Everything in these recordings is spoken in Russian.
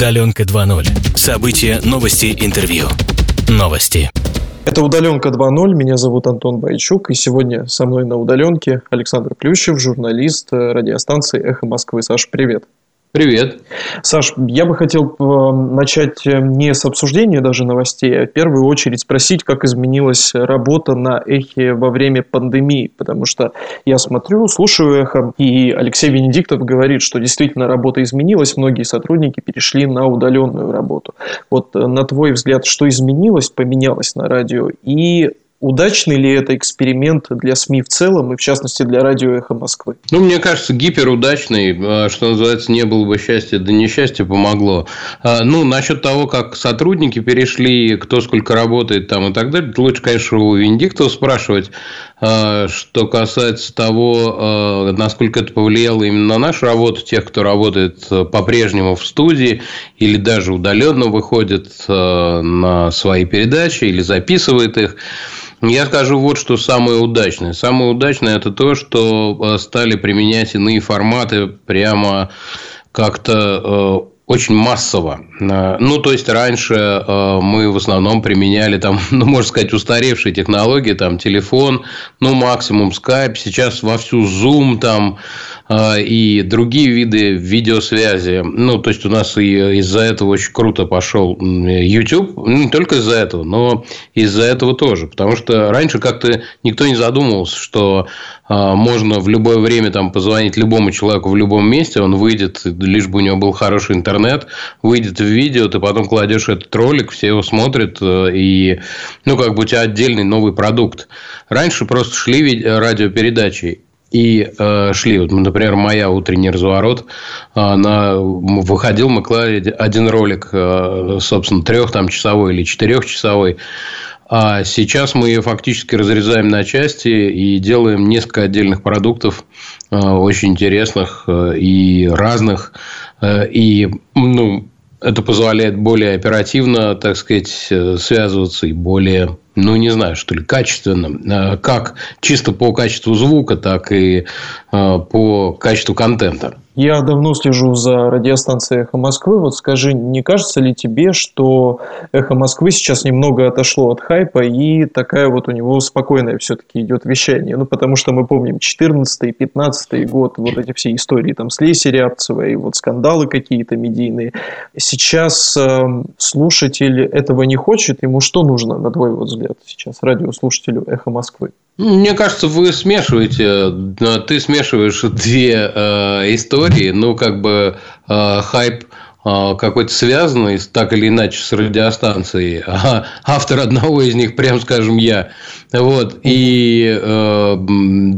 Удаленка 2.0. События, новости, интервью. Новости. Это «Удаленка 2.0». Меня зовут Антон Байчук. И сегодня со мной на удаленке Александр Плющев, журналист радиостанции «Эхо Москвы». Саш, привет. Привет. Саш, я бы хотел э, начать э, не с обсуждения даже новостей, а в первую очередь спросить, как изменилась работа на Эхе во время пандемии. Потому что я смотрю, слушаю Эхо, и Алексей Венедиктов говорит, что действительно работа изменилась, многие сотрудники перешли на удаленную работу. Вот э, на твой взгляд, что изменилось, поменялось на радио? И Удачный ли это эксперимент для СМИ в целом и, в частности, для радио «Эхо Москвы»? Ну, мне кажется, гиперудачный. А, что называется, не было бы счастья, да несчастье помогло. А, ну, насчет того, как сотрудники перешли, кто сколько работает там и так далее, лучше, конечно, у Виндиктова спрашивать. А, что касается того, насколько это повлияло именно на нашу работу, тех, кто работает по-прежнему в студии или даже удаленно выходит на свои передачи или записывает их, я скажу вот что самое удачное. Самое удачное – это то, что э, стали применять иные форматы прямо как-то э, очень массово. Э, ну, то есть, раньше мы в основном применяли там, ну, можно сказать, устаревшие технологии, там, телефон, ну, максимум скайп, сейчас вовсю Zoom, там, и другие виды видеосвязи. Ну, то есть, у нас и из-за этого очень круто пошел YouTube. Ну, не только из-за этого, но из-за этого тоже. Потому что раньше как-то никто не задумывался, что можно в любое время там позвонить любому человеку в любом месте, он выйдет, лишь бы у него был хороший интернет, выйдет в видео, ты потом кладешь этот ролик, все его смотрят, э, и, ну, как бы у тебя отдельный новый продукт. Раньше просто шли радиопередачи, и э, шли. Вот, например, моя утренний разворот, она выходил, мы клали один ролик, э, собственно, трех там часовой или четырехчасовой. А сейчас мы ее фактически разрезаем на части и делаем несколько отдельных продуктов, э, очень интересных э, и разных. Э, и ну, это позволяет более оперативно, так сказать, связываться и более ну, не знаю, что ли, качественно, как чисто по качеству звука, так и по качеству контента. Я давно слежу за радиостанцией «Эхо Москвы». Вот скажи, не кажется ли тебе, что «Эхо Москвы» сейчас немного отошло от хайпа и такая вот у него спокойное все-таки идет вещание? Ну, потому что мы помним 14 15 год, вот эти все истории там с Лесей Рябцевой, вот скандалы какие-то медийные. Сейчас э, слушатель этого не хочет, ему что нужно, на твой взгляд, сейчас радиослушателю «Эхо Москвы»? Мне кажется, вы смешиваете, ты смешиваешь две э, истории, ну, как бы э, хайп а, какой-то связанный так или иначе с радиостанцией, а автор одного из них, прям скажем, я. Вот. И э,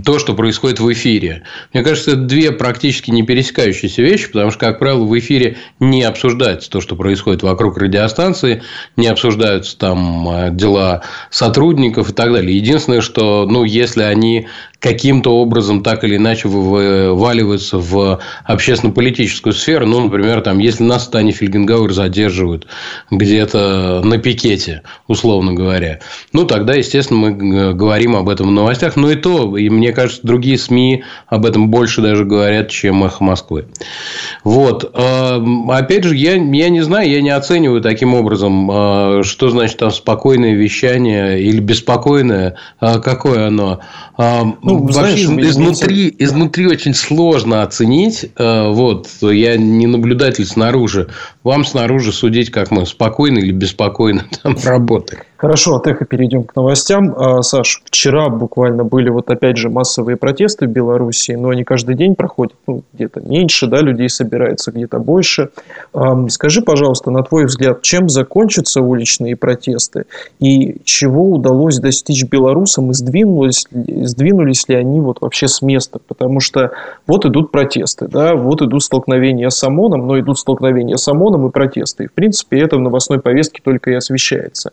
то, что происходит в эфире. Мне кажется, это две практически не пересекающиеся вещи, потому что, как правило, в эфире не обсуждается то, что происходит вокруг радиостанции, не обсуждаются там э, дела сотрудников и так далее. Единственное, что, ну, если они каким-то образом так или иначе вываливаются в общественно-политическую сферу. Ну, например, там, если нас Тани Фельгенгауэр задерживают где-то на пикете, условно говоря, ну, тогда, естественно, мы говорим об этом в новостях. Но и то, и мне кажется, другие СМИ об этом больше даже говорят, чем «Эхо Москвы». Вот. Эм, опять же, я, я не знаю, я не оцениваю таким образом, э, что значит там спокойное вещание или беспокойное, э, какое оно. Ну, Вообще, знаешь, изнутри, изнутри очень сложно оценить. Э, вот, я не наблюдатель снаружи. Вам снаружи судить, как мы спокойно или беспокойно там работаем. Хорошо, от эхо перейдем к новостям. А, Саш, вчера буквально были вот опять же массовые протесты в Беларуси, но они каждый день проходят, ну, где-то меньше, да, людей собирается, где-то больше. Скажи, пожалуйста, на твой взгляд, чем закончатся уличные протесты и чего удалось достичь белорусам и сдвинулись, сдвинулись ли они вот вообще с места? Потому что вот идут протесты, да, вот идут столкновения с ОМОНом, но идут столкновения с ОМОНом и протесты. И, в принципе, это в новостной повестке только и освещается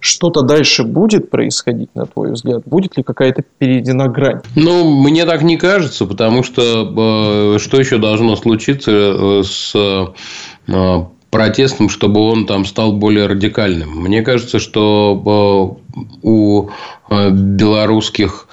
что-то дальше будет происходить, на твой взгляд? Будет ли какая-то перейдена грань? Ну, мне так не кажется, потому что э, что еще должно случиться э, с э, протестом, чтобы он там стал более радикальным? Мне кажется, что у белорусских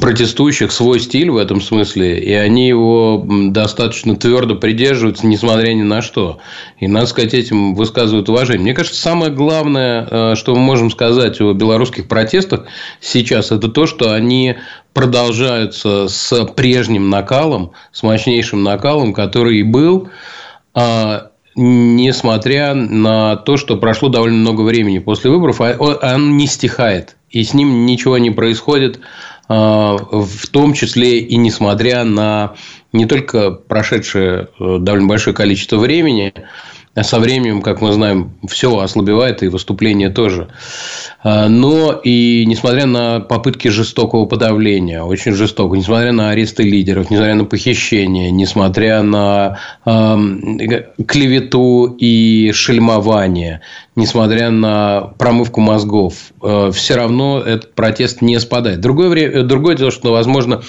протестующих свой стиль в этом смысле, и они его достаточно твердо придерживаются, несмотря ни на что. И, надо сказать, этим высказывают уважение. Мне кажется, самое главное, э, что мы можем сказать о белорусских протестах сейчас, это то, что они продолжаются с прежним накалом, с мощнейшим накалом, который и был, а, несмотря на то, что прошло довольно много времени после выборов, а он не стихает, и с ним ничего не происходит в том числе и несмотря на не только прошедшее э, довольно большое количество времени, а со временем, как мы знаем, все ослабевает, и выступление тоже. А, но и несмотря на попытки жестокого подавления, очень жестокого, несмотря на аресты лидеров, несмотря на похищение, несмотря на э, клевету и шельмование, несмотря на промывку мозгов, э, все равно этот протест не спадает. Другое, время, другое дело, что, возможно,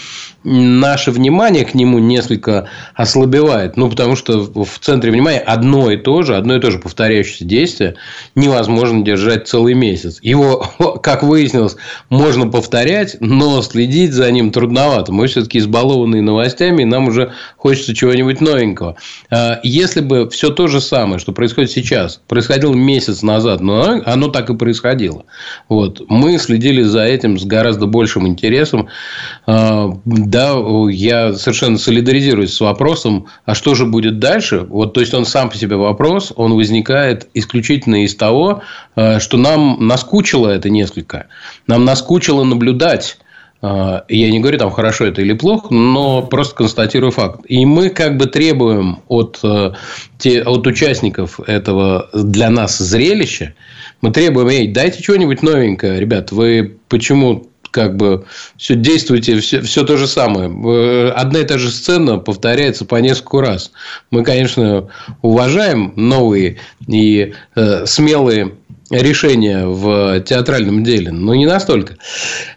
наше внимание к нему несколько ослабевает. Ну, потому что в центре внимания одно и то же, одно и то же повторяющееся действие невозможно держать целый месяц. Его, как выяснилось, можно повторять, но следить за ним трудновато. Мы все-таки избалованные новостями, и нам уже хочется чего-нибудь новенького. А если бы все то же самое, что происходит сейчас, происходило месяц назад, но оно так и происходило. Вот. Мы следили за этим с гораздо большим интересом а, да, я совершенно солидаризируюсь с вопросом, а что же будет дальше? Вот, то есть, он сам по себе вопрос, он возникает исключительно из того, э, что нам наскучило это несколько. Нам наскучило наблюдать я не говорю, там, хорошо это или плохо, но просто констатирую факт. И мы как бы требуем от, э, от участников этого для нас зрелища, мы требуем, эй, дайте что-нибудь новенькое, ребят, вы почему как бы все действуете, все, все то же самое. Э, одна и та же сцена повторяется по несколько раз. Мы, конечно, уважаем новые и э, смелые решения в театральном деле, но не настолько.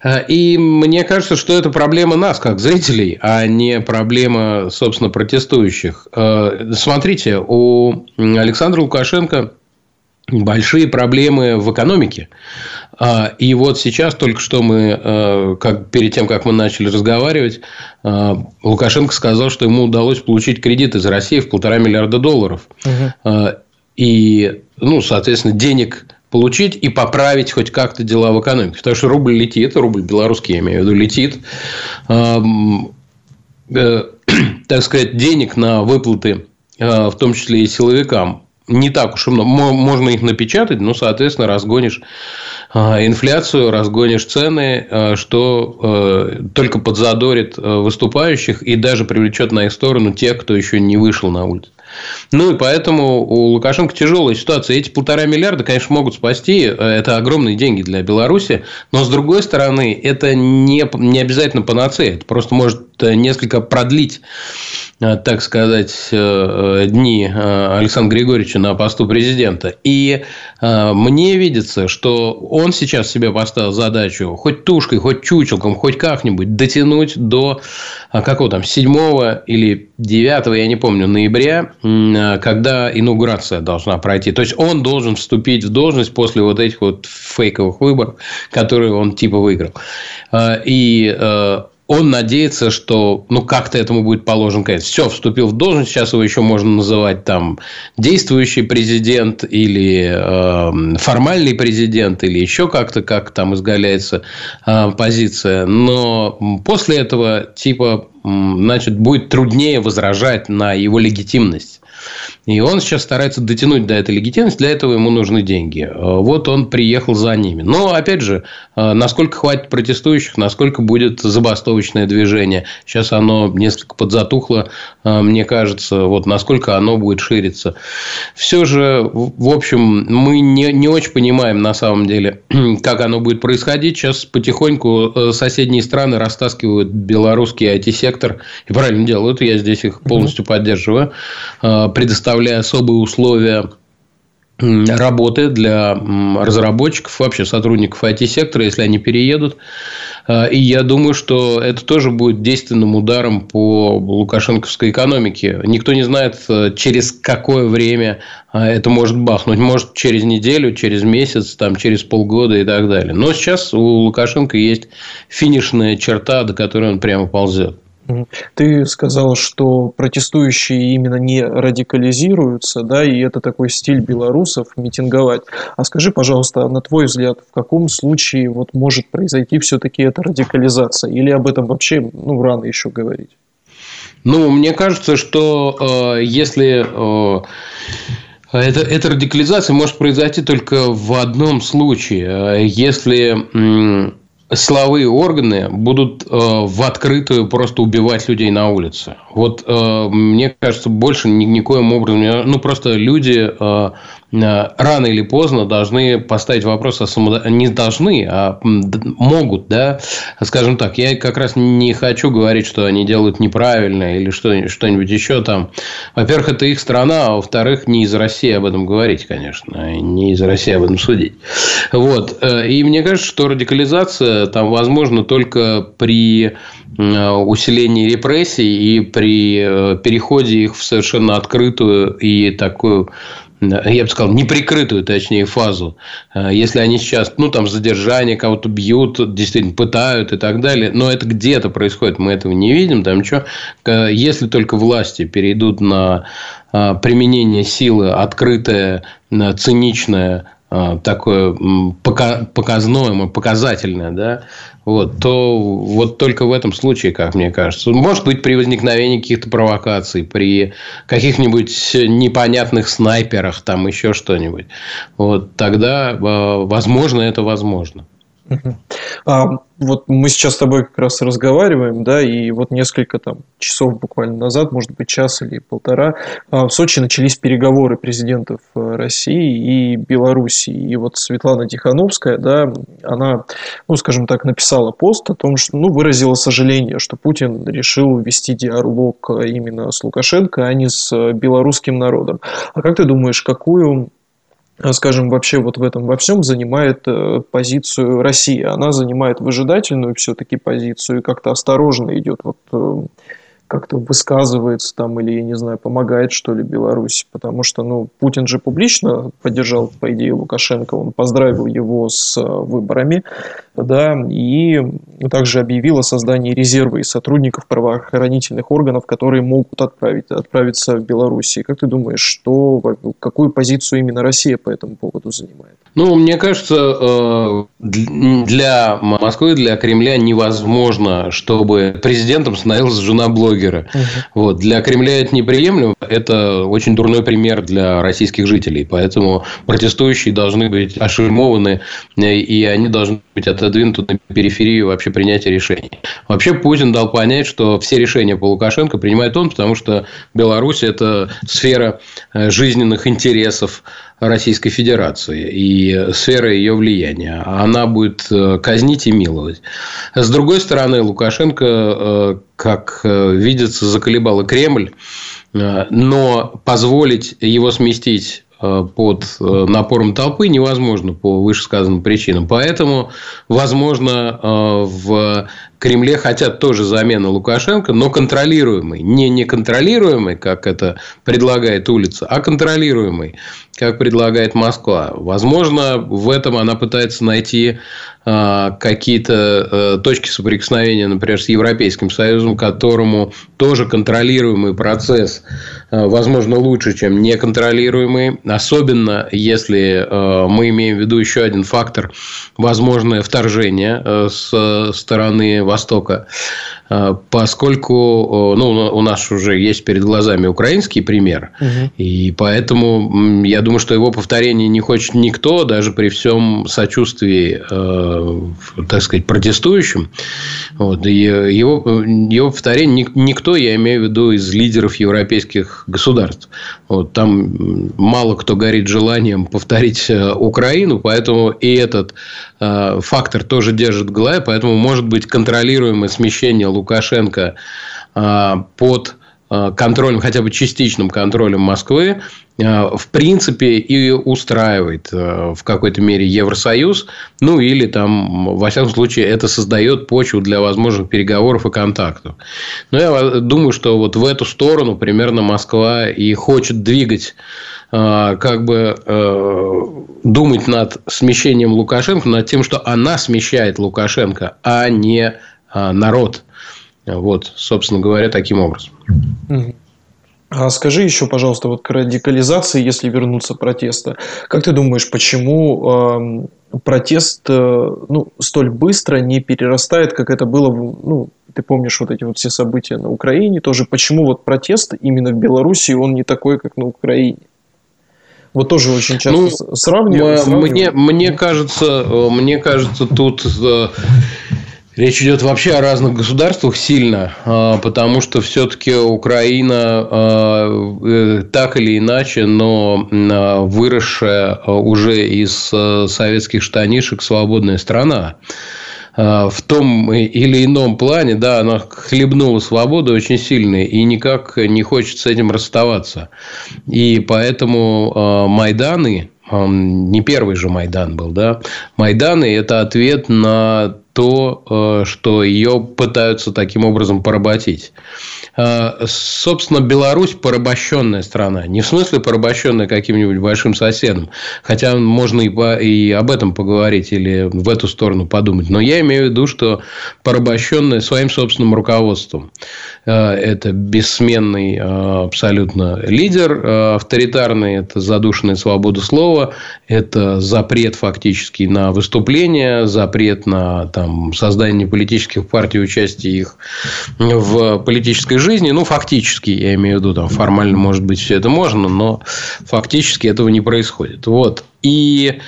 Э, и мне кажется, что это проблема нас, как зрителей, а не проблема, собственно, протестующих. Э, смотрите, у Александра Лукашенко большие проблемы в экономике. А, и вот сейчас только что мы, как, перед тем, как мы начали разговаривать, Лукашенко сказал, что ему удалось получить кредит из России в полтора миллиарда долларов. Угу. И, ну, соответственно, денег получить и поправить хоть как-то дела в экономике. Потому что рубль летит, рубль белорусский, я имею в виду, летит. Так сказать, денег на выплаты, в том числе и силовикам, не так уж и много. Можно их напечатать, но, соответственно, разгонишь а, инфляцию, разгонишь цены, что только подзадорит выступающих и даже привлечет на их сторону тех, кто еще не вышел на улицу. Ну, и поэтому у Лукашенко тяжелая ситуация. Эти полтора миллиарда, конечно, могут спасти. Это огромные деньги для Беларуси. Но, с другой стороны, это не, не обязательно панацея. Это просто может несколько продлить Э, так сказать, э, э, дни Александра Григорьевича на посту президента. И мне видится, что он сейчас себе поставил задачу хоть тушкой, хоть чучелком, хоть как-нибудь дотянуть до какого там 7 или 9, я не помню, ноября, когда инаугурация должна пройти. То есть, он должен вступить в должность после вот этих вот фейковых выборов, которые он типа выиграл. И он надеется, что ну как-то этому будет положен конец. Все, вступил в должность, сейчас его еще можно называть там действующий президент или э, формальный президент или еще как-то, как там изгаляется э, позиция. Но после этого типа значит будет труднее возражать на его легитимность. И он сейчас старается дотянуть до этой легитимности, для этого ему нужны деньги. Э, вот он приехал за ними. Но, опять же, э, насколько хватит протестующих, насколько будет забастовочное движение. Сейчас оно несколько подзатухло, э, мне кажется, вот насколько оно будет шириться. Все же, в общем, мы не, не очень понимаем на самом деле, как оно будет происходить. Сейчас потихоньку соседние страны растаскивают белорусский IT-сектор. И правильно делают, я здесь их полностью поддерживаю предоставляя особые условия работы для разработчиков, вообще сотрудников IT-сектора, если они переедут. А, и я думаю, что это тоже будет действенным ударом по лукашенковской экономике. Никто не знает, э, через какое время а, это может бахнуть. Может, через неделю, через месяц, там, через полгода и так далее. Но сейчас у Лукашенко есть финишная черта, до которой он прямо ползет. Ты сказал, что протестующие именно не радикализируются, да, и это такой стиль белорусов митинговать. А скажи, пожалуйста, на твой взгляд, в каком случае вот может произойти все-таки эта радикализация? Или об этом вообще ну, рано еще говорить? Ну, мне кажется, что э, если э, это, эта радикализация может произойти только в одном случае, э, если силовые органы будут э, в открытую просто убивать людей на улице. Вот э, мне кажется, больше ни, никоим образом, ну просто люди э, рано или поздно должны поставить вопрос о самодо... не должны, а могут, да, скажем так. Я как раз не хочу говорить, что они делают неправильно или что, что-нибудь еще там. Во-первых, это их страна, а во-вторых, не из России об этом говорить, конечно, не из России об этом судить. Вот. Э, и мне кажется, что радикализация там возможна только при э, усилении репрессий и при переходе их в совершенно открытую и такую я бы сказал, неприкрытую, точнее, фазу. Э, если они сейчас, ну, там, задержание, кого-то бьют, действительно пытают и так далее, но это где-то происходит, мы этого не видим, там ничего. Если только власти перейдут на э, применение силы открытое, циничное, э, такое показное, показательное, да, вот, то вот только в этом случае, как мне кажется. Может быть, при возникновении каких-то провокаций, при каких-нибудь непонятных снайперах, там еще что-нибудь. Вот тогда, возможно, это возможно. А, вот мы сейчас с тобой как раз разговариваем, да, и вот несколько там часов буквально назад, может быть, час или полтора, а, в Сочи начались переговоры президентов э, России и Белоруссии. И вот Светлана Тихановская, да, она, ну, скажем так, написала пост о том, что, ну, выразила сожаление, что Путин решил вести диалог именно с Лукашенко, а не с белорусским народом. А как ты думаешь, какую скажем, вообще вот в этом во всем занимает э, позицию Россия. Она занимает выжидательную все-таки позицию и как-то осторожно идет вот э, как-то высказывается там или, я не знаю, помогает, что ли, Беларуси. Потому что, ну, Путин же публично поддержал, по идее, Лукашенко, он поздравил его с э, выборами, да, и также объявил о создании резерва из сотрудников правоохранительных органов, которые могут отправить, отправиться в Беларусь. как ты думаешь, что, какую позицию именно Россия по этому поводу занимает? Ну, мне кажется, э, для Москвы, для Кремля невозможно, чтобы президентом становилась жена блогера. Угу. Вот. Для Кремля это неприемлемо. Это очень дурной пример для российских жителей. Поэтому протестующие должны быть ошельмованы, и они должны быть отодвинуты на периферию вообще принятия решений. Вообще Путин дал понять, что все решения по Лукашенко принимает он, потому что Беларусь – это сфера э, жизненных интересов Российской Федерации и сфера ее влияния. Она будет э, казнить и миловать. С другой стороны, Лукашенко, э, как видится, заколебал и Кремль, но позволить его сместить под э, напором толпы невозможно по вышесказанным причинам. Поэтому, возможно, э, в Кремле хотят тоже замены Лукашенко, но контролируемый. Не неконтролируемый, как это предлагает улица, а контролируемый, как предлагает Москва. Возможно, в этом она пытается найти а, какие-то э, точки соприкосновения, например, с Европейским Союзом, которому тоже контролируемый процесс, э, возможно, лучше, чем неконтролируемый, особенно если э, мы имеем в виду еще один фактор – возможное вторжение с стороны Востока. А, поскольку ну, у нас уже есть перед глазами украинский пример, угу. и поэтому я думаю, что его повторение не хочет никто, даже при всем сочувствии, э, так сказать, протестующим. Вот, и его, его повторение никто, я имею в виду, из лидеров европейских государств. Вот, там мало кто горит желанием повторить э, Украину, поэтому и этот э, фактор тоже держит в голове, поэтому может быть контролируемое смещение Лукашенко а, под Э, контролем, хотя бы частичным контролем Москвы, э, в принципе, и устраивает в какой-то мере Евросоюз. Ну, или там, во всяком случае, это создает почву для возможных переговоров и контактов. Но я думаю, что вот в эту сторону примерно Москва и хочет двигать как бы думать над смещением Лукашенко, над тем, что она смещает Лукашенко, а не народ. Вот, собственно говоря, таким образом. А скажи еще, пожалуйста, вот к радикализации, если вернуться протеста, как ты думаешь, почему э, протест э, ну, столь быстро не перерастает, как это было, ну, ты помнишь вот эти вот все события на Украине тоже, почему вот протест именно в Беларуси, он не такой, как на Украине? Вот тоже очень часто ну, сравнивают. Мне, мне кажется, э, мне кажется, тут э, Речь идет вообще о разных государствах сильно, а, потому что все-таки Украина а, э, так или иначе, но а, выросшая уже из советских штанишек свободная страна в том или ином плане, да, она хлебнула свободу очень сильно и никак не хочет с этим расставаться. И поэтому Майданы, не первый же Майдан был, да, Майданы – это ответ на то, э, что ее пытаются таким образом поработить. Э, собственно, Беларусь порабощенная страна. Не в смысле порабощенная каким-нибудь большим соседом. Хотя можно и, об этом поговорить или в эту сторону подумать. Но я имею в виду, что порабощенная своим собственным руководством. Э, это бессменный абсолютно лидер авторитарный. Это задушенная свобода слова. Это запрет фактически на выступление. Запрет на там, создание политических партий, участие их в политической жизни. Ну, фактически, я имею в виду, там, формально, может быть, все это можно, но фактически этого не происходит. Вот. И,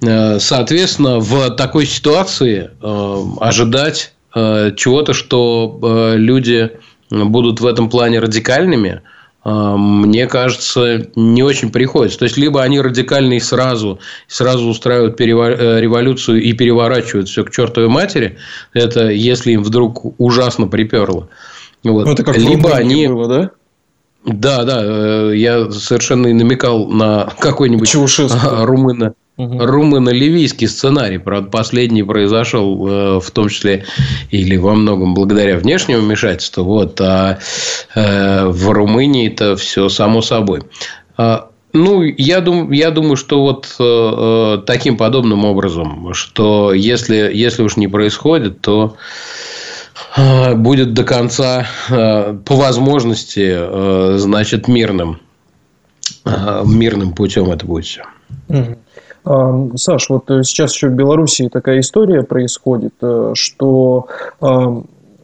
э, соответственно, в такой ситуации э, ожидать э, чего-то, что люди будут в этом плане радикальными – мне кажется, не очень приходится. То есть, либо они радикальные сразу, сразу устраивают революцию и переворачивают все к чертовой матери, это если им вдруг ужасно приперло. Вот. Ну, это как либо они... было, да? Да, да, э, я совершенно и намекал на какой-нибудь румына угу. румыно-ливийский сценарий. Правда, последний произошел э, в том числе или во многом благодаря внешнему вмешательству. Вот, а э, в Румынии это все само собой. А, ну, я, дум, я думаю, что вот э, таким подобным образом, что если, если уж не происходит, то будет до конца, по возможности, значит, мирным. Мирным путем это будет все. Саш, вот э, сейчас еще в Беларуси такая история происходит, э, что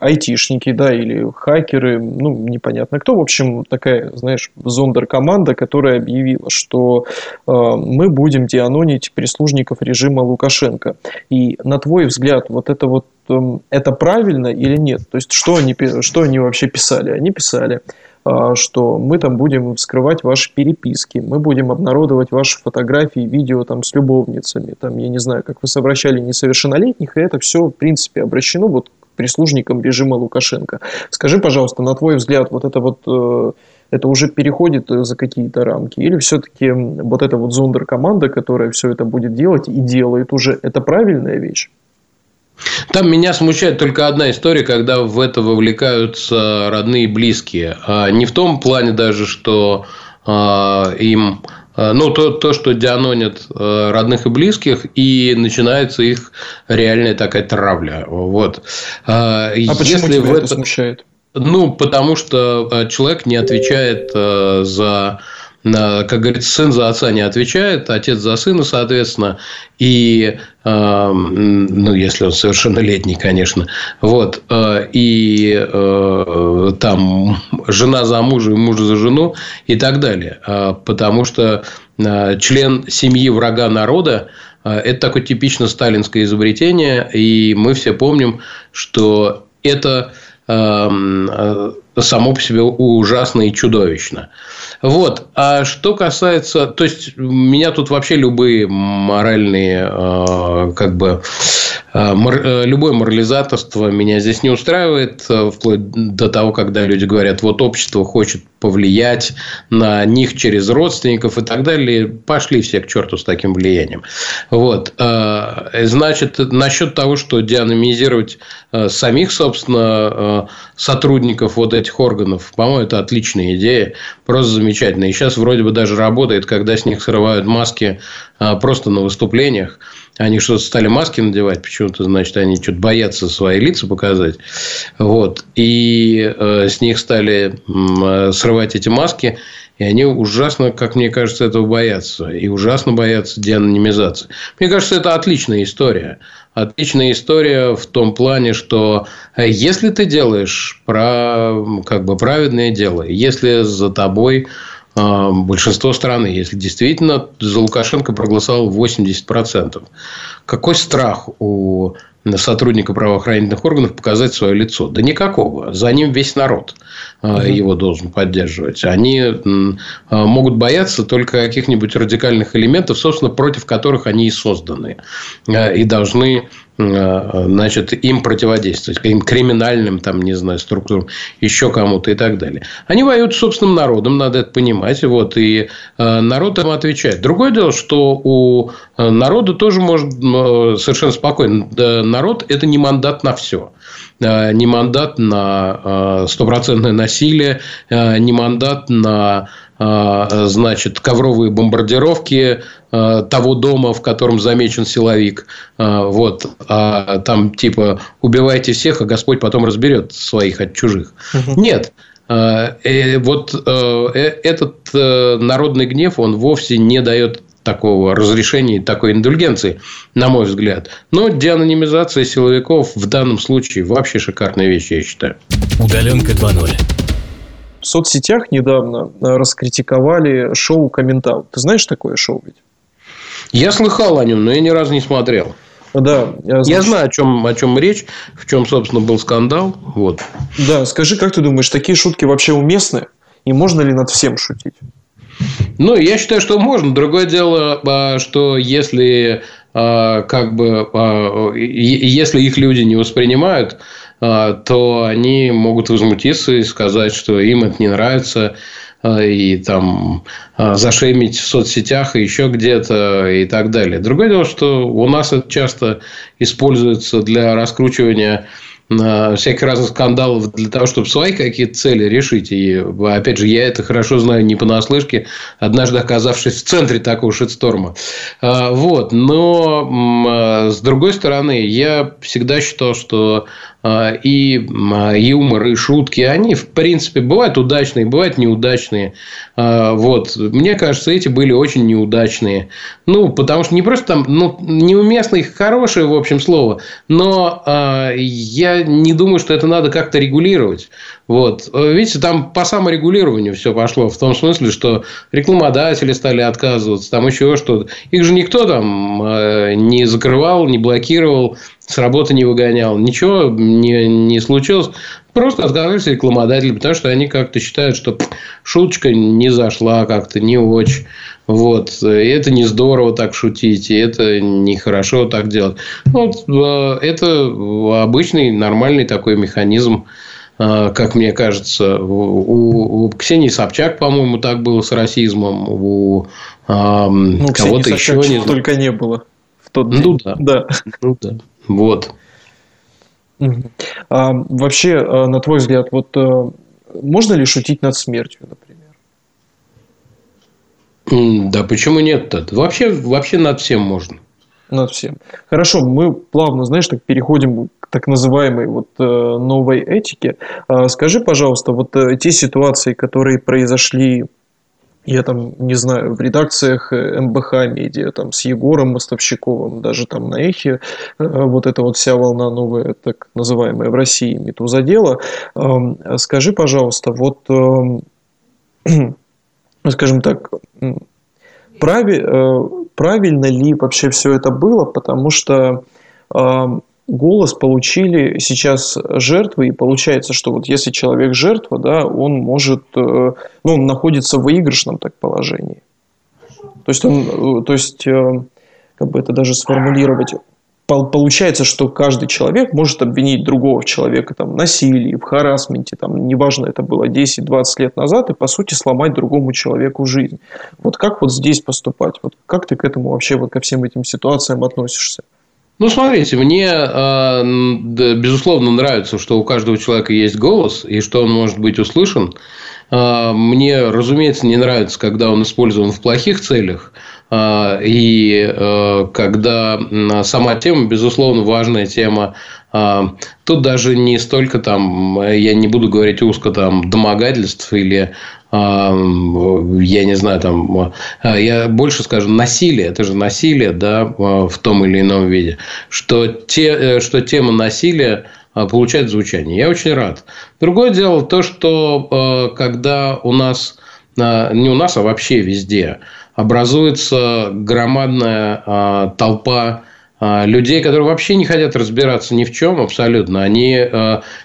айтишники, да, или хакеры, ну, непонятно кто, в общем, такая, знаешь, зондер-команда, которая объявила, что э, мы будем дианонить прислужников режима Лукашенко. И на твой взгляд, вот это вот, э, это правильно или нет? То есть, что они, что они вообще писали? Они писали, а, что мы там будем вскрывать ваши переписки, мы будем обнародовать ваши фотографии, видео там с любовницами, там, я не знаю, как вы совращали несовершеннолетних, и это все, в принципе, обращено вот к прислужникам режима Лукашенко. Скажи, пожалуйста, на твой взгляд, вот это вот э, это уже переходит за какие-то рамки? Или все-таки вот эта вот зондер-команда, которая все это будет делать и делает уже, это правильная вещь? Там меня смущает только одна история, когда в это вовлекаются родные и близкие. А не в том плане даже, что а, им ну, то, то, что дианонят а, родных и близких, и начинается их реальная такая травля. Вот. А, а почему тебя в это смущает? Ну, потому что человек не отвечает за как говорится, сын за отца не отвечает, отец за сына, соответственно, и, э, ну, если он совершеннолетний, конечно, вот, э, и э, там жена за мужа и муж за жену и так далее, потому что член семьи врага народа это такое типично сталинское изобретение, и мы все помним, что это само по себе ужасно и чудовищно. Вот. А что касается... То есть, меня тут вообще любые моральные, э, как бы, Любое морализаторство меня здесь не устраивает, вплоть до того, когда люди говорят, вот общество хочет повлиять на них через родственников и так далее. Пошли все к черту с таким влиянием. Вот. Значит, насчет того, что деанонимизировать самих, собственно, сотрудников вот этих органов, по-моему, это отличная идея, просто замечательно. И сейчас вроде бы даже работает, когда с них срывают маски просто на выступлениях. Они что-то стали маски надевать, почему-то, значит, они что-то боятся свои лица показать. Вот. И э, с них стали э, срывать эти маски. И они ужасно, как мне кажется, этого боятся. И ужасно боятся деанонимизации. Мне кажется, это отличная история. Отличная история в том плане, что э, если ты делаешь про, как бы праведное дело, если за тобой большинство страны, если действительно за Лукашенко проголосовало 80%. Какой страх у сотрудника правоохранительных органов показать свое лицо? Да никакого. За ним весь народ угу. его должен поддерживать. Они а, могут бояться только каких-нибудь радикальных элементов, собственно, против которых они и созданы. И должны значит, им противодействовать, каким криминальным, там, не знаю, структурам, еще кому-то и так далее. Они воюют с собственным народом, надо это понимать, вот, и э, народ им отвечает. Другое дело, что у э, народа тоже может совершенно спокойно, народ – это не мандат на все не мандат на стопроцентное насилие, не мандат на значит, ковровые бомбардировки а, того дома, в котором замечен силовик. А, вот. А там типа убивайте всех, а Господь потом разберет своих от чужих. Угу. Нет. Э, вот э, э, этот народный гнев, он вовсе не дает такого разрешения, такой индульгенции, на мой взгляд. Но деанонимизация силовиков в данном случае вообще шикарная вещь, я считаю. Удаленка 2.0 в соцсетях недавно э, раскритиковали шоу «Комментал». Ты знаешь такое шоу ведь? Я слыхал о нем, но я ни разу не смотрел. Да, я, значит... я знаю, о чем, о чем речь, в чем, собственно, был скандал. Вот. Да, скажи, как ты думаешь, такие шутки вообще уместны? И можно ли над всем шутить? Ну, я считаю, что можно. Другое дело, а, что если а, как бы а, если их люди не воспринимают то они могут возмутиться и сказать, что им это не нравится, а, и там а, зашемить в соцсетях и еще где-то и так далее. Другое дело, что у нас это часто используется для раскручивания всяких разных скандалов для того, чтобы свои какие-то цели решить. И, опять же, я это хорошо знаю не понаслышке, однажды оказавшись в центре такого шитсторма. Вот. Но, с другой стороны, я всегда считал, что а, и а, юмор, и шутки, они, в принципе, бывают удачные, бывают неудачные. А, вот. Мне кажется, эти были очень неудачные. Ну, потому что не просто там, ну, неуместные, хорошее, в общем, слово, но я не думаю, что это надо как-то регулировать. Вот. Видите, там по саморегулированию все пошло. В том смысле, что рекламодатели стали отказываться, там еще что-то. Их же никто там не закрывал, не блокировал с работы не выгонял, ничего не, не случилось. Просто отказались рекламодатели, потому что они как-то считают, что шуточка не зашла как-то, не очень. Вот. И это не здорово так шутить, и это нехорошо так делать. Вот. Э, это обычный, нормальный такой механизм э, как мне кажется, у, у Ксении Собчак, по-моему, так было с расизмом, у э, ну, кого-то еще не только не было в тот день. Ну да. да. Ну да. Вот. А, вообще, а, на твой взгляд, вот а, можно ли шутить над смертью, например? Да, почему нет-то? Вообще, вообще над всем можно. Над всем. Хорошо, мы плавно, знаешь, так переходим к так называемой вот э, новой этике. Скажи, пожалуйста, вот э, те ситуации, которые произошли я там, не знаю, в редакциях э, МБХ медиа, там, с Егором Мостовщиковым, даже там на Эхе, э, вот эта вот вся волна новая, так называемая в России метузадела. Эм, скажи, пожалуйста, вот, эм, скажем так, э, правильно ли вообще все это было, потому что эм, голос получили сейчас жертвы, и получается, что вот если человек жертва, да, он может, э, ну, он находится в выигрышном так положении. То есть он, э, то есть, э, как бы это даже сформулировать, получается, что каждый человек может обвинить другого человека там, в насилии, в харасменте, там, неважно, это было 10-20 лет назад, и, по сути, сломать другому человеку жизнь. Вот как вот здесь поступать? Вот как ты к этому вообще, вот ко всем этим ситуациям относишься? Ну, смотрите, мне, э, безусловно, нравится, что у каждого человека есть голос, и что он может быть услышан. Э, мне, разумеется, не нравится, когда он использован в плохих целях. Э, и когда сама тема, безусловно, важная тема Тут даже не столько там, я не буду говорить узко там домогательств или я не знаю, там, я больше скажу, насилие, это же насилие, да, в том или ином виде, что, те, э, что тема насилия получает звучание. Я очень рад. Другое дело то, что когда у нас, не у нас, а вообще везде, образуется громадная толпа людей, которые вообще не хотят разбираться ни в чем абсолютно. Они,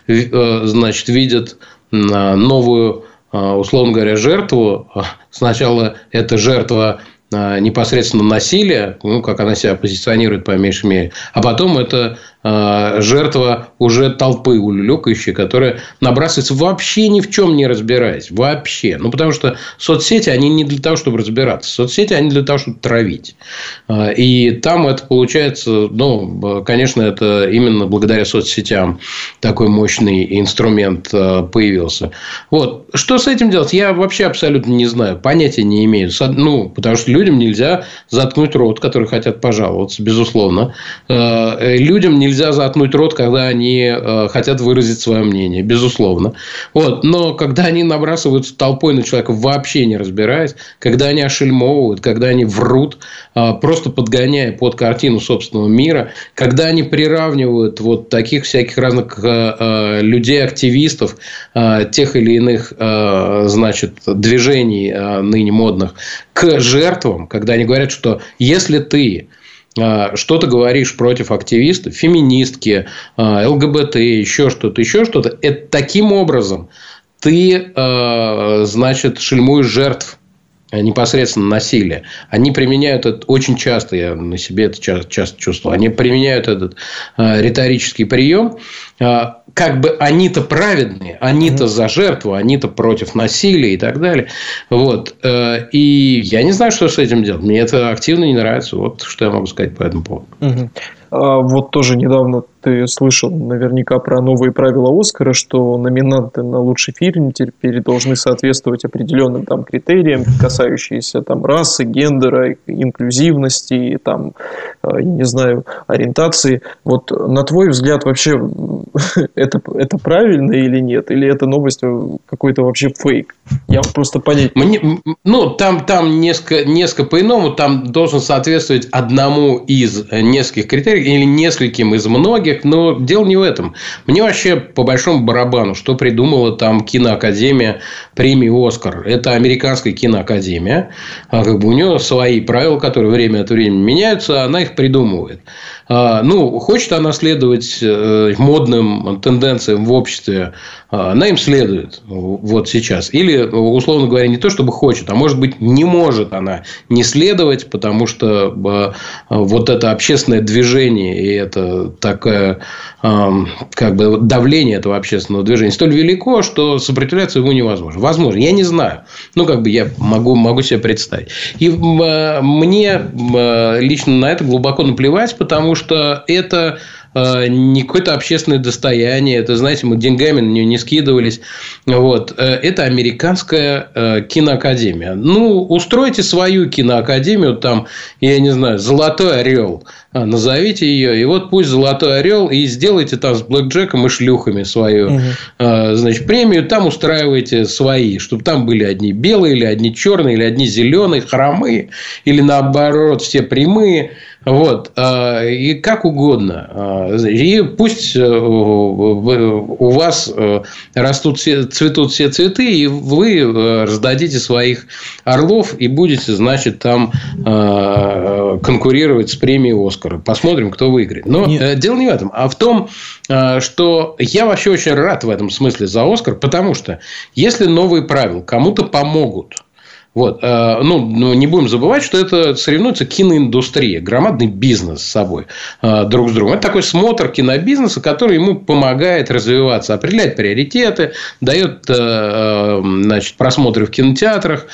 значит, видят новую а, условно говоря, жертву. А, сначала это жертва а, непосредственно насилия, ну, как она себя позиционирует по меньшей мере, а потом это жертва уже толпы улюлюкающей, которая набрасывается вообще ни в чем не разбираясь. Вообще. Ну, потому что соцсети, они не для того, чтобы разбираться. Соцсети, они для того, чтобы травить. Э, и там это получается, ну, конечно, это именно благодаря соцсетям такой мощный инструмент э, появился. Вот. Что с этим делать? Я вообще абсолютно не знаю. Понятия не имею. Ну, потому что людям нельзя заткнуть рот, которые хотят пожаловаться, безусловно. Людям нельзя нельзя заткнуть рот, когда они э, хотят выразить свое мнение, безусловно. Вот. Но когда они набрасываются толпой на человека, вообще не разбираясь, когда они ошельмовывают, когда они врут, э, просто подгоняя под картину собственного мира, когда они приравнивают вот таких всяких разных э, людей, активистов, тех или иных значит, движений ныне модных к жертвам, когда они говорят, что если ты что ты говоришь против активистов, феминистки, а, ЛГБТ, еще что-то, еще что-то, это таким образом ты, а, значит, шельмуешь жертв непосредственно насилия. Они применяют это очень часто, я на себе это часто, часто чувствую, они применяют этот риторический прием, как бы они-то праведные, они-то за жертву, они-то против насилия и так далее. Вот. Э, и я не знаю, что с этим делать. Мне это активно не нравится. Вот что я могу сказать по этому поводу. Угу. А вот тоже недавно ты слышал наверняка про новые правила Оскара, что номинанты на лучший фильм теперь должны соответствовать определенным там критериям, касающиеся там расы, гендера, инклюзивности, там, э, я не знаю, ориентации. Вот на твой взгляд вообще это, это правильно или нет? Или это новость какой-то вообще фейк? Я просто понять. Мне, ну, там, там несколько, несколько по-иному, там должен соответствовать одному из нескольких критериев или нескольким из многих, но дело не в этом. Мне вообще по большому барабану, что придумала там киноакадемия премии «Оскар». Это американская киноакадемия. А как бы у нее свои правила, которые время от времени меняются, она их придумывает. А, ну, хочет она следовать э, модным тенденциям в обществе, а, она им следует вот сейчас. Или, условно говоря, не то чтобы хочет, а может быть, не может она не следовать, потому что а, вот это общественное движение и это такое как бы давление этого общественного движения столь велико, что сопротивляться ему невозможно. Возможно, я не знаю. Ну, как бы я могу, могу себе представить. И мне лично на это глубоко наплевать, потому что это Э, не какое-то общественное достояние. Это, знаете, мы деньгами на нее не скидывались. Вот. Э, это американская э, киноакадемия. Ну, устройте свою киноакадемию, там, я не знаю, «Золотой орел». А, назовите ее, и вот пусть «Золотой орел», и сделайте там с блэкджеком и шлюхами свою угу. значит, премию, там устраивайте свои, чтобы там были одни белые, или одни черные, или одни зеленые, хромые, или наоборот, все прямые. Вот. А, и как угодно. А, и пусть э, у вас э, растут, цветут все цветы, и вы э, раздадите своих орлов и будете, значит, там конкурировать с премией Оскара. Посмотрим, кто выиграет. Но Нет. дело не в этом, а в том, что я вообще очень рад в этом смысле за Оскар, потому что если новые правила кому-то помогут – Вот. Э, ну, не будем забывать, что это соревнуется киноиндустрия, громадный бизнес с собой э, друг с другом. Это такой смотр кинобизнеса, который ему помогает развиваться, определять приоритеты, дает э, значит, просмотры в кинотеатрах,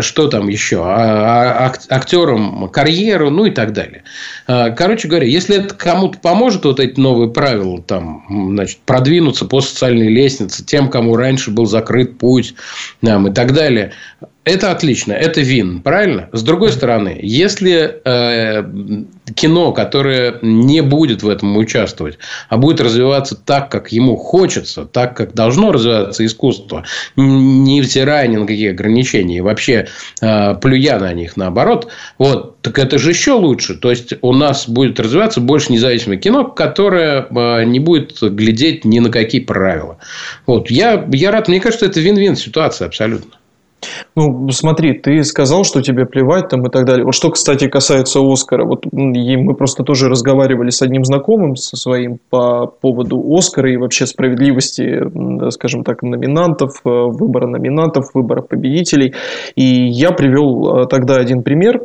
что там еще, а, а, актерам карьеру, ну и так далее. Короче говоря, если это кому-то поможет, вот эти новые правила, там, значит, продвинуться по социальной лестнице, тем, кому раньше был закрыт путь там, и так далее, это отлично, это вин, правильно? С другой стороны, если э, кино, которое не будет в этом участвовать, а будет развиваться так, как ему хочется, так, как должно развиваться искусство, невзирая ни на какие ограничения, и вообще э, плюя на них наоборот, вот, так это же еще лучше. То есть, у нас будет развиваться больше независимое кино, которое э, не будет глядеть ни на какие правила. Вот. Я, я рад, мне кажется, это вин-вин ситуация абсолютно. Ну, смотри, ты сказал, что тебе плевать там и так далее. Вот что, кстати, касается Оскара, вот мы просто тоже разговаривали с одним знакомым со своим по поводу Оскара и вообще справедливости, скажем так, номинантов, э, выбора номинантов, выбора победителей. И я привел э, тогда один пример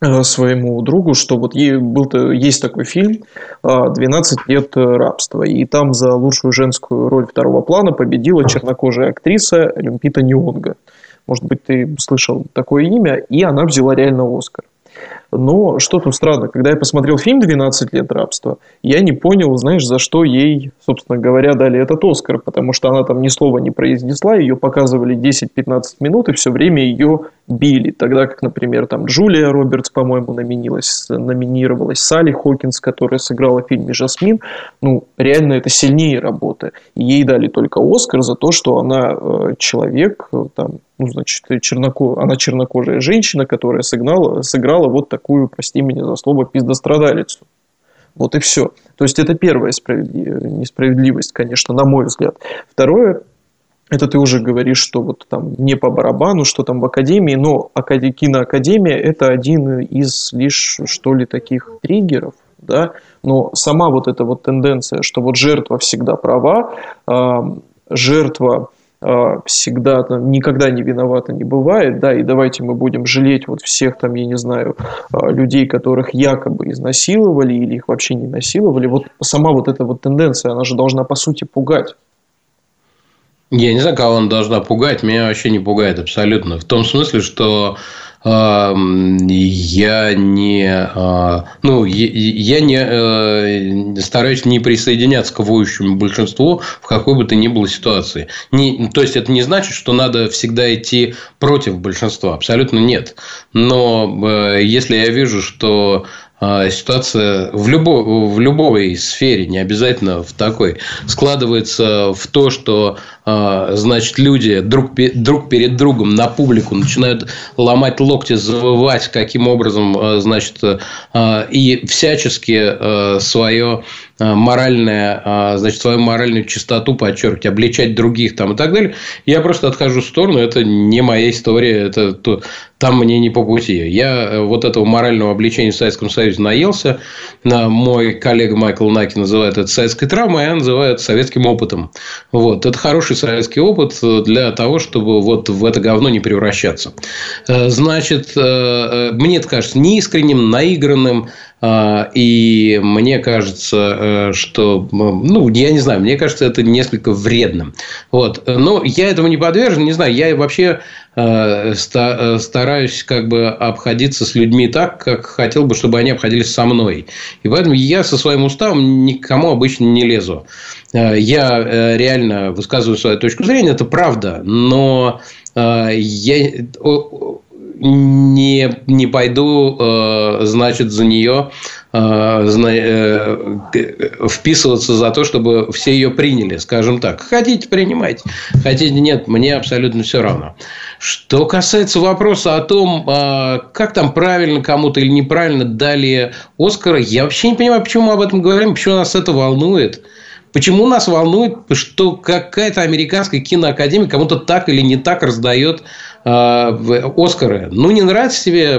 э, своему другу, что вот был есть такой фильм «12 лет рабства», и там за лучшую женскую роль второго плана победила чернокожая актриса Люмпита Нионга. Может быть, ты слышал такое имя, и она взяла реально Оскар. Но что тут странно, когда я посмотрел фильм «12 лет рабства», я не понял, знаешь, за что ей, собственно говоря, дали этот Оскар, потому что она там ни слова не произнесла, ее показывали 10-15 минут, и все время ее били. Тогда как, например, там Джулия Робертс, по-моему, номинировалась, номинировалась, Салли Хокинс, которая сыграла в фильме «Жасмин», ну, реально это сильнее работы. Ей дали только Оскар за то, что она э, человек, э, там, ну, значит, черноко... она чернокожая женщина, которая сыграла, сыграла вот такую, прости меня за слово, пиздострадалицу. Вот и все. То есть, это первая несправедливость, конечно, на мой взгляд. Второе, это ты уже говоришь, что вот там не по барабану, что там в академии, но киноакадемия это один из лишь, что ли, таких триггеров, да, но сама вот эта вот тенденция, что вот жертва всегда права, жертва а, всегда там, никогда не виновата не бывает, да, и давайте мы будем жалеть вот всех там, я не знаю, а, людей, которых якобы изнасиловали или их вообще не насиловали, вот сама вот эта вот тенденция, она же должна по сути пугать. Я не знаю, кого она должна пугать, меня вообще не пугает абсолютно. В том смысле, что я не, а, ну, я не э, стараюсь не присоединяться к воющему большинству в какой бы то ни было ситуации. Не, то есть, это не значит, что надо всегда идти против большинства. Абсолютно нет. Но э, если я вижу, что ситуация в, любой, в любой сфере, не обязательно в такой, складывается в то, что значит, люди друг, друг перед другом на публику начинают ломать локти, завывать, каким образом, а, значит, и всячески свое моральное, значит, свою моральную чистоту подчеркивать, обличать других там и так далее. Я просто отхожу в сторону, это не моя история, это то, там мне не по пути. Я вот этого морального обличения в Советском Союзе наелся. Мой коллега Майкл Наки называет это советской травмой, а я называю это советским опытом. Вот. Это хороший советский опыт для того, чтобы вот в это говно не превращаться. Э, значит, э, мне это кажется неискренним, наигранным, и мне кажется, что, ну, я не знаю, мне кажется, это несколько вредным. Вот. Но я этому не подвержен, не знаю, я вообще Э, э, стараюсь как бы обходиться с людьми так, как хотел бы, чтобы они обходились со мной. И поэтому я со своим уставом никому обычно не лезу. Э, я реально высказываю свою точку зрения, это правда, но я не, не пойду, значит, за нее вписываться за то, чтобы все ее приняли, скажем так. Хотите, принимайте. Хотите, нет, мне абсолютно все равно. Что касается вопроса о том, а, как там правильно кому-то или неправильно дали Оскара, я вообще не понимаю, почему мы об этом говорим, почему нас это волнует. Почему нас волнует, что какая-то американская киноакадемия кому-то так или не так раздает Оскары. Ну, не нравится тебе,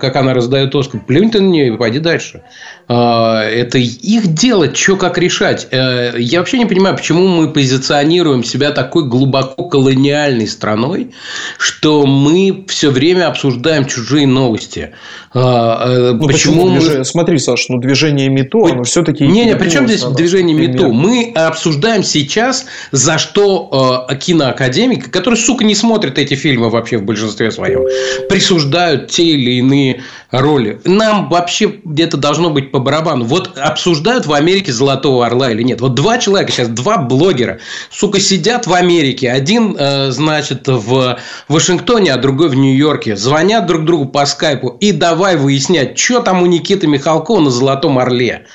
как она раздает Оскар, плюнь ты на нее и пойди дальше. Это их дело, что как решать. Я вообще не понимаю, почему мы позиционируем себя такой глубоко колониальной страной, что мы все время обсуждаем чужие новости. Ну, почему, мы... Смотри, Саш, ну движение МИТУ, оно все-таки... Не, не, при чем здесь движение МИТУ? Мы обсуждаем сейчас, за что э, киноакадемик, который, сука, не смотрит эти фильмы вообще в большинстве своем, присуждают те или иные роли. Нам вообще где-то должно быть по барабану. Вот обсуждают в Америке Золотого Орла или нет. Вот два человека сейчас, два блогера, сука, сидят в Америке. Один, э, значит, в Вашингтоне, а другой в Нью-Йорке. Звонят друг другу по скайпу и давай выяснять, что там у Никиты Михалкова на Золотом Орле.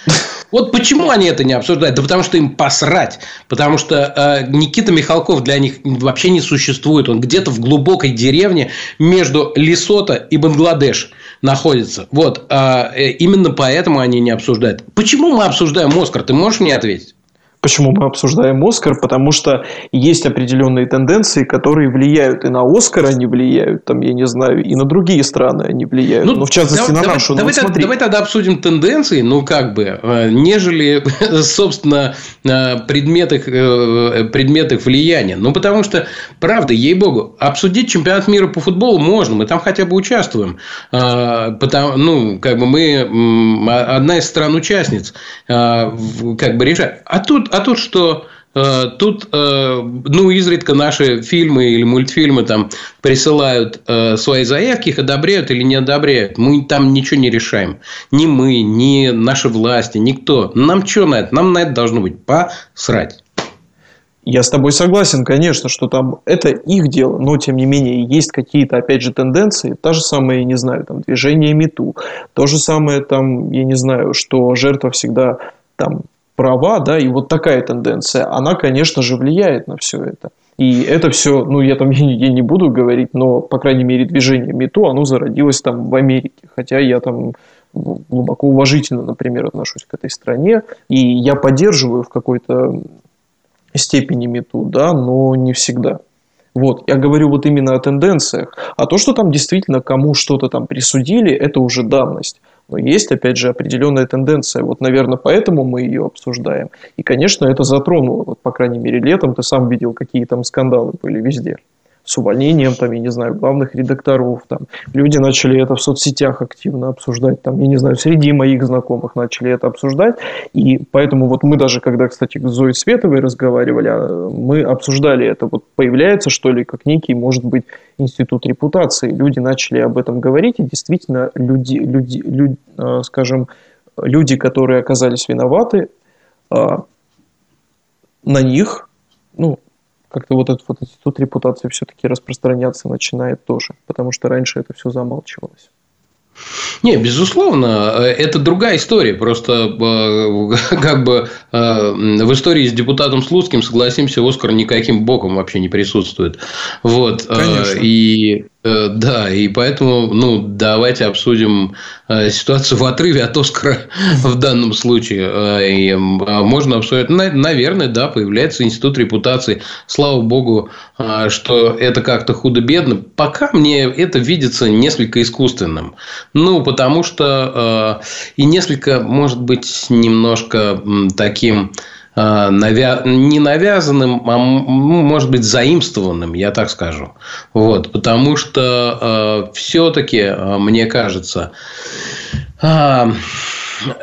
Вот почему они это не обсуждают? Да потому что им посрать. Потому что э, Никита Михалков для них вообще не существует. Он где-то в глубокой деревне между Лесото и Бангладеш находится. Вот. А, э, именно поэтому они не обсуждают. Почему мы обсуждаем Оскар? Ты можешь мне ответить? Почему мы обсуждаем Оскар? Потому что есть определенные тенденции, которые влияют и на Оскар, они влияют, там, я не знаю, и на другие страны они влияют. Ну, ну в частности, давай, на нашу. Давай, ну, давай, давай тогда обсудим тенденции, ну, как бы, э, нежели, собственно, э, предметах, э, предметах влияния. Ну, потому что, правда, ей-богу, обсудить чемпионат мира по футболу можно, мы там хотя бы участвуем. Потому, ну, как бы мы одна из стран-участниц, как бы решать. А тут а тут что? Э, тут, э, ну, изредка наши фильмы или мультфильмы там присылают э, свои заявки, их одобряют или не одобряют. Мы там ничего не решаем. Ни мы, ни наши власти, никто. Нам что на это? Нам на это должно быть посрать. Я с тобой согласен, конечно, что там это их дело, но тем не менее есть какие-то, опять же, тенденции. Та же самая, я не знаю, там движение МИТУ, то же самое там, я не знаю, что жертва всегда там права, да, и вот такая тенденция, она, конечно же, влияет на все это. И это все, ну, я там я не буду говорить, но, по крайней мере, движение МИТУ, оно зародилось там в Америке. Хотя я там глубоко уважительно, например, отношусь к этой стране. И я поддерживаю в какой-то степени МИТУ, да, но не всегда. Вот, я говорю вот именно о тенденциях. А то, что там действительно кому что-то там присудили, это уже данность. Но есть, опять же, определенная тенденция. Вот, наверное, поэтому мы ее обсуждаем. И, конечно, это затронуло. Вот, по крайней мере, летом ты сам видел, какие там скандалы были везде с увольнением, там, я не знаю, главных редакторов. Там. Люди начали это в соцсетях активно обсуждать. Там, я не знаю, среди моих знакомых начали это обсуждать. И поэтому вот мы даже, когда, кстати, с Зоей Световой разговаривали, а, мы обсуждали это. Вот появляется, что ли, как некий, может быть, институт репутации. Люди начали об этом говорить, и действительно люди, люди, люди а, скажем, люди, которые оказались виноваты, а, на них, ну, как-то вот этот вот институт репутации все-таки распространяться начинает тоже, потому что раньше это все замалчивалось. Не, безусловно, это другая история. Просто э, как бы э, в истории с депутатом Слуцким, согласимся, Оскар никаким боком вообще не присутствует. Вот. Э, Конечно. И Э, да, и поэтому, ну, давайте обсудим э, ситуацию в отрыве от Оскара в данном случае. Э, и можно обсудить, наверное, да, появляется институт репутации. Слава богу, что это как-то худо-бедно. Пока мне это видится несколько искусственным. Ну, потому что и несколько, может быть, немножко таким Э, навя... не навязанным, а может быть заимствованным, я так скажу. Вот, потому что э, все-таки, э, мне кажется, э, Э,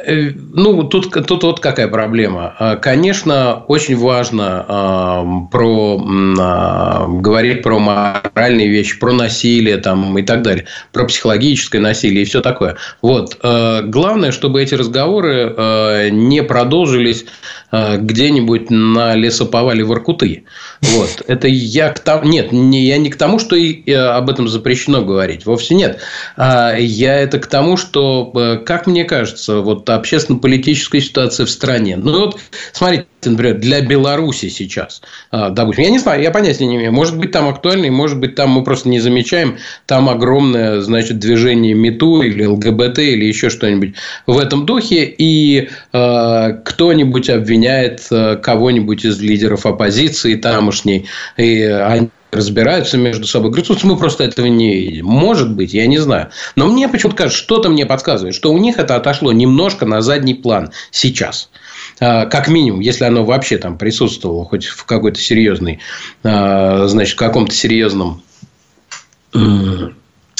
ну, тут, тут вот какая проблема. А, конечно, очень важно а, про, а, говорить про моральные вещи, про насилие там, и так далее, про психологическое насилие и все такое. Вот. Главное, чтобы эти разговоры не продолжились где-нибудь на лесоповале в Иркуты. Вот. Это я к тому... Нет, не, я не к тому, что и об этом запрещено говорить. Вовсе нет. Я это к тому, что, э, как мне кажется, вот общественно-политическая ситуация в стране. Ну, вот, смотрите, например, для Беларуси сейчас, а, допустим, я не знаю, я понятия не имею, может быть, там актуально, и может быть, там мы просто не замечаем, там огромное, значит, движение МИТУ или ЛГБТ или еще что-нибудь в этом духе, и э, кто-нибудь обвиняет э, кого-нибудь из лидеров оппозиции тамошней, и они разбираются между собой. Говорят, мы просто этого не видим. Может быть, я не знаю. Но мне почему-то кажется, что-то мне подсказывает, что у них это отошло немножко на задний план сейчас. А, как минимум, если оно вообще там присутствовало хоть в какой-то серьезной, а, значит, в каком-то серьезном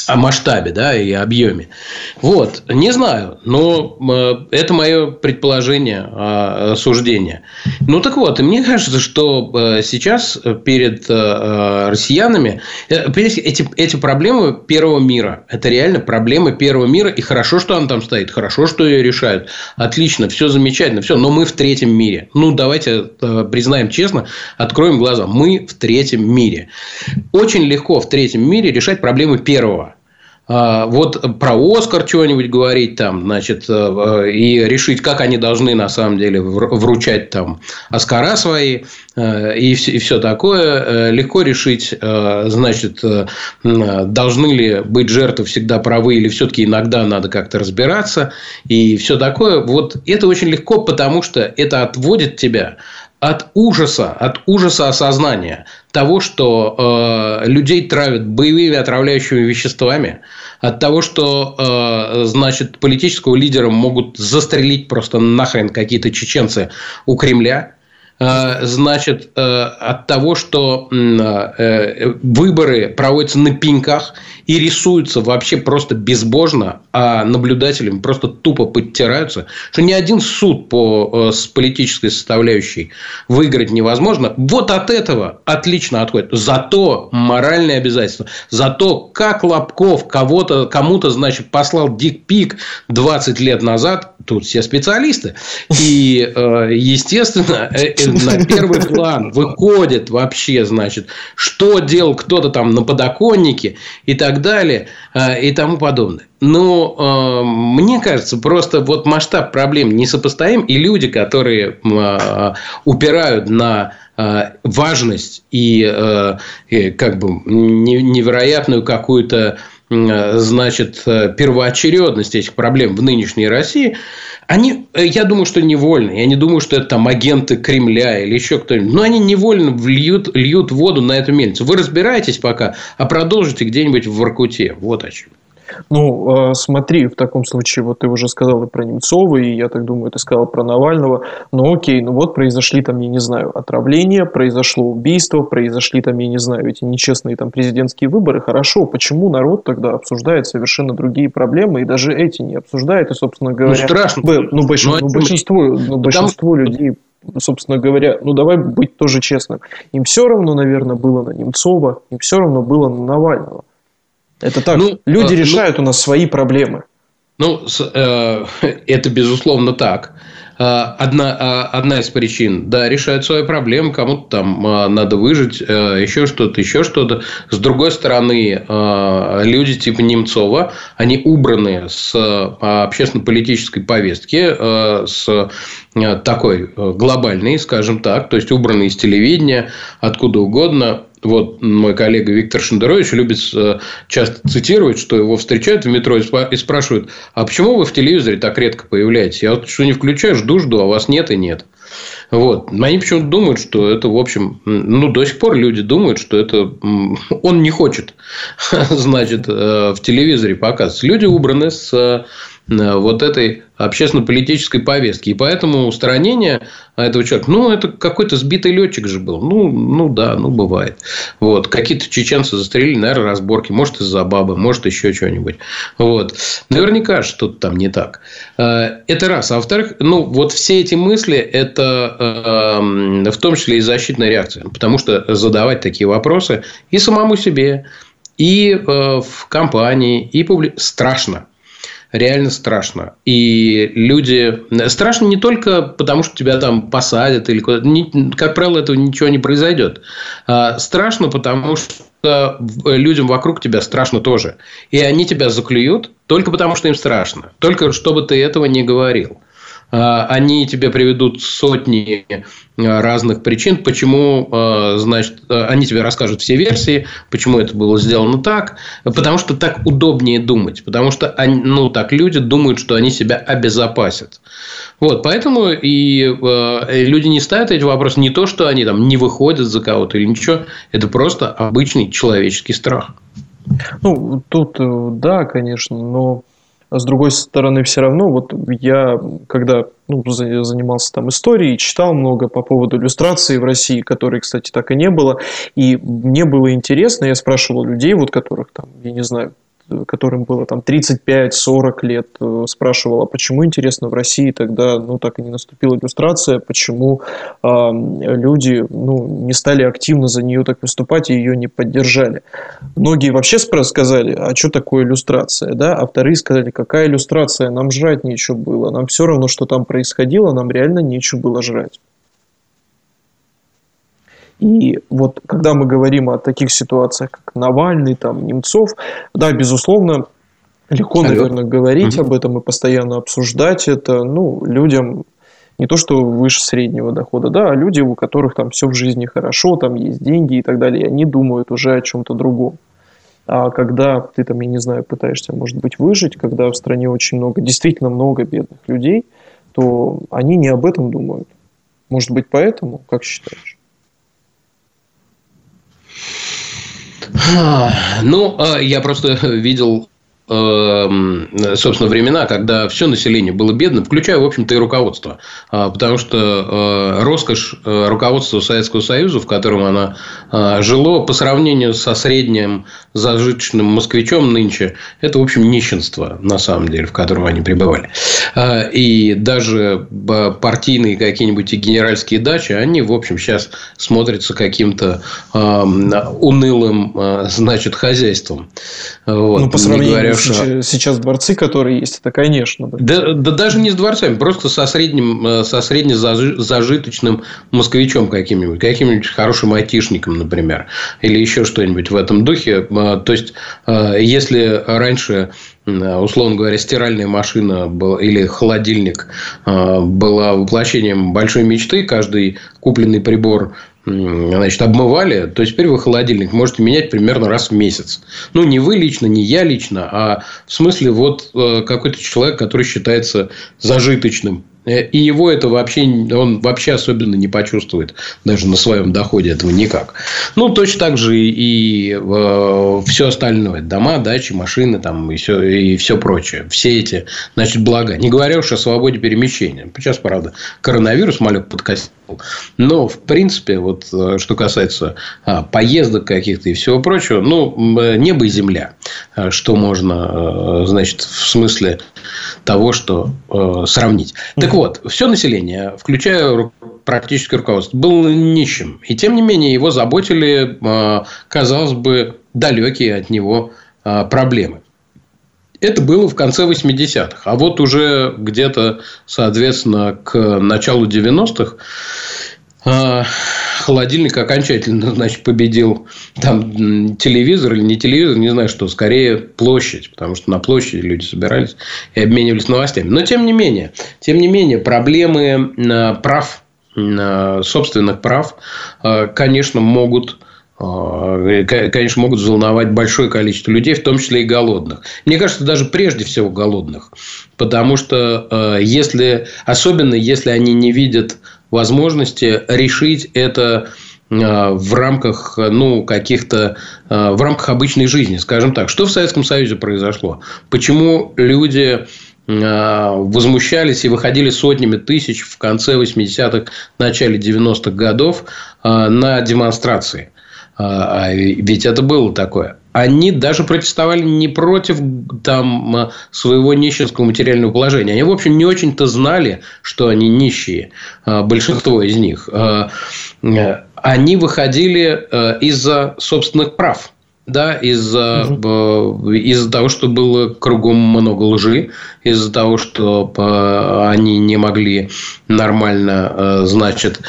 о масштабе, да, и объеме. Вот, не знаю, но э, это мое предположение, а, суждение. Ну, так вот, и мне кажется, что э, сейчас перед э, россиянами эти, эти проблемы первого мира, это реально проблемы первого мира, и хорошо, что она там стоит, хорошо, что ее решают, отлично, все замечательно, все, но мы в третьем мире. Ну, давайте признаем честно, откроем глаза, мы в третьем мире. Очень легко в третьем мире решать проблемы первого. А, вот про Оскар что-нибудь говорить там, значит, э, и решить, как они должны на самом деле вручать там Оскара свои э, и все, такое, э, легко решить, значит, должны ли быть жертвы всегда правы или все-таки иногда надо как-то разбираться и все такое. Вот это очень легко, потому что это отводит тебя от ужаса, от ужаса осознания того, что э, людей травят боевыми отравляющими веществами, от того, что э, значит политического лидера могут застрелить просто нахрен какие-то чеченцы у Кремля, значит, э, от того, что э, выборы проводятся на пеньках и рисуются вообще просто безбожно, а наблюдателям просто тупо подтираются, что ни один суд по, с политической составляющей выиграть невозможно, вот от этого отлично отходит. Зато моральные обязательства, зато как Лобков кого-то, кому-то, значит, послал дикпик 20 лет назад, тут все специалисты, и, естественно, на первый план выходит вообще, значит, что делал кто-то там на подоконнике и так далее э, и тому подобное. Но э, мне кажется, просто вот масштаб проблем несопоставим, и люди, которые э, упирают на важность и как бы невероятную какую-то значит, первоочередность этих проблем в нынешней России, они, э, я думаю, что невольно. Я не думаю, что это там агенты Кремля или еще кто-нибудь. Но они невольно льют, льют воду на эту мельницу. Вы разбираетесь пока, а продолжите где-нибудь в Воркуте. Вот о чем. Ну, а, смотри, в таком случае, вот ты уже сказал и про Немцова, и я так думаю, ты сказал про Навального. Ну, окей, ну вот произошли там, я не знаю, отравления, произошло убийство, произошли там, я не знаю, эти нечестные там президентские выборы. Хорошо, почему народ тогда обсуждает совершенно другие проблемы, и даже эти не обсуждает, и, собственно ну, говоря... Ну, страшно. Ну, большинство, ну, большинство, ну, большинство людей собственно говоря, ну давай быть тоже честным, им все равно, наверное, было на Немцова, им все равно было на Навального. Это так. Ну, Люди э, решают ну, у нас свои проблемы. Ну, э, это безусловно так. Э, одна, э, одна из причин, да, решают свои проблемы, кому-то там надо выжить, еще что-то, еще что-то. С другой стороны, люди типа Немцова, они убраны с общественно-политической повестки, с такой глобальной, скажем так, то есть убраны из телевидения, откуда угодно. Вот мой коллега Виктор Шендерович любит э, часто цитировать, что его встречают в метро и спрашивают, а почему вы в телевизоре так редко появляетесь? Я вот что не включаю, жду, жду, а вас нет и нет. Вот. Они почему-то думают, что это, в общем, ну, до сих пор люди думают, что это он не хочет, значит, э, в телевизоре показывать. Люди убраны с Э, вот этой общественно-политической повестки. И поэтому устранение этого человека, ну, это какой-то сбитый летчик же был. Ну, ну да, ну, бывает. Вот. Какие-то чеченцы застрелили, наверное, разборки. Может, из-за бабы, может, еще что-нибудь. Вот. Наверняка что-то там не так. Э, это раз. А во-вторых, ну, вот все эти мысли, это э, в том числе и защитная реакция. Потому что задавать такие вопросы и самому себе, и в компании, и публи... страшно реально страшно. И люди... Страшно не только потому, что тебя там посадят или куда-то. Как правило, этого ничего не произойдет. А страшно, потому что людям вокруг тебя страшно тоже. И они тебя заклюют только потому, что им страшно. Только чтобы ты этого не говорил. Они тебе приведут сотни разных причин, почему, значит, они тебе расскажут все версии, почему это было сделано так, потому что так удобнее думать, потому что, они, ну, так люди думают, что они себя обезопасят. Вот, поэтому и э, люди не ставят эти вопросы не то, что они там не выходят за кого-то или ничего, это просто обычный человеческий страх. Ну, тут э, да, конечно, но с другой стороны, все равно, вот я, когда ну, занимался там историей, читал много по поводу иллюстрации в России, которой, кстати, так и не было, и мне было интересно, я спрашивал людей, вот которых там, я не знаю, которым было там 35-40 лет, э, спрашивала, а почему, интересно, в России тогда ну, так и не наступила иллюстрация, почему э, люди ну, не стали активно за нее так выступать и ее не поддержали. Многие вообще сказали, а что такое иллюстрация, да, а вторые сказали, какая иллюстрация, нам жрать нечего было, нам все равно, что там происходило, нам реально нечего было жрать. И вот когда мы говорим о таких ситуациях, как Навальный, там, Немцов, да, безусловно, легко, Алло. наверное, говорить угу. об этом и постоянно обсуждать это, ну, людям не то, что выше среднего дохода, да, а люди, у которых там все в жизни хорошо, там есть деньги и так далее, они думают уже о чем-то другом. А когда ты там, я не знаю, пытаешься, может быть, выжить, когда в стране очень много, действительно много бедных людей, то они не об этом думают. Может быть, поэтому, как считаешь? Ну, а, я просто видел собственно, времена, когда все население было бедным, включая, в общем-то, и руководство. А, потому что э, роскошь э, руководства Советского Союза, в котором она э, жило, по сравнению со средним зажиточным москвичом нынче, это, в общем, нищенство, на самом деле, в котором они пребывали. А, и даже партийные какие-нибудь генеральские дачи, они, в общем, сейчас смотрятся каким-то унылым, значит, хозяйством. Вот. Ну, по сравнению Конечно. сейчас дворцы, которые есть, это, конечно. Да. Да, да даже не с дворцами, просто со средним, э, со среднезажиточным москвичом каким-нибудь, каким-нибудь хорошим айтишником, например, или еще что-нибудь в этом духе. Э, то есть, э, если раньше условно говоря, стиральная машина была, или холодильник была воплощением большой мечты. Каждый купленный прибор значит, обмывали, то теперь вы холодильник можете менять примерно раз в месяц. Ну, не вы лично, не я лично, а в смысле вот э, какой-то человек, который считается зажиточным и его это вообще, он вообще особенно не почувствует даже на своем доходе этого никак. Ну, точно так же и э, все остальное. Дома, дачи, машины там, и, все, и все прочее. Все эти значит, блага. Не говоря уж о свободе перемещения. Сейчас, правда, коронавирус малек подкосил. Но, в принципе, вот э, что касается а, поездок каких-то и всего прочего, ну, небо и земля. Что можно, значит, в смысле того, что э, сравнить. Так вот, все население, включая практически руководство, было нищим. И тем не менее, его заботили, э, казалось бы, далекие от него э, проблемы. Это было в конце 80-х. А вот уже где-то, соответственно, к началу 90-х а, холодильник окончательно, значит, победил там телевизор или не телевизор, не знаю что, скорее площадь, потому что на площади люди собирались и обменивались новостями. Но тем не менее, тем не менее, проблемы а, прав, а, собственных прав, конечно, могут конечно, могут взволновать большое количество людей, в том числе и голодных. Мне кажется, даже прежде всего голодных. Потому что если, особенно если они не видят возможности решить это э, в рамках, ну, каких-то, э, в рамках обычной жизни, скажем так. Что в Советском Союзе произошло? Почему люди э, возмущались и выходили сотнями тысяч в конце 80-х, начале 90-х годов на демонстрации? А, а ведь это было такое они даже протестовали не против там, своего нищенского материального положения. Они, в общем, не очень-то знали, что они нищие, а, большинство из них. А, они выходили из-за собственных прав да, из-за угу. из того, что было кругом много лжи, из-за того, что они не могли нормально, э, значит,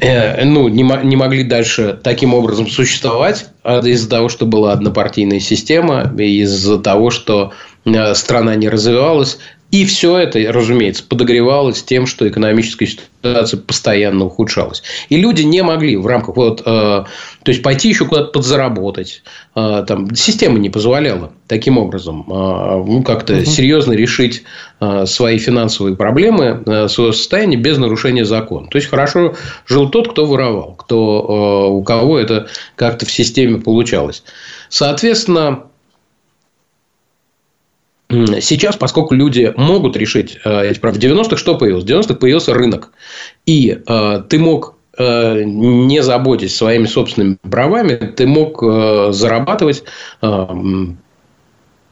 э, ну, не, не могли дальше таким образом существовать, а из-за того, что была однопартийная система, из-за того, что страна не развивалась, И все это, разумеется, подогревалось тем, что экономическая ситуация постоянно ухудшалась. И люди не могли в рамках вот, э, то есть пойти еще куда-то подзаработать. Э, там система не позволяла таким образом э, ну, как-то угу. серьезно решить э, свои финансовые проблемы, э, свое состояние без нарушения закона. То есть хорошо жил тот, кто воровал, кто э, у кого это как-то в системе получалось. Соответственно, Сейчас, поскольку люди могут решить э, эти в 90-х что появилось? В 90-х появился рынок. И э, ты мог э, не заботясь своими собственными правами, ты мог зарабатывать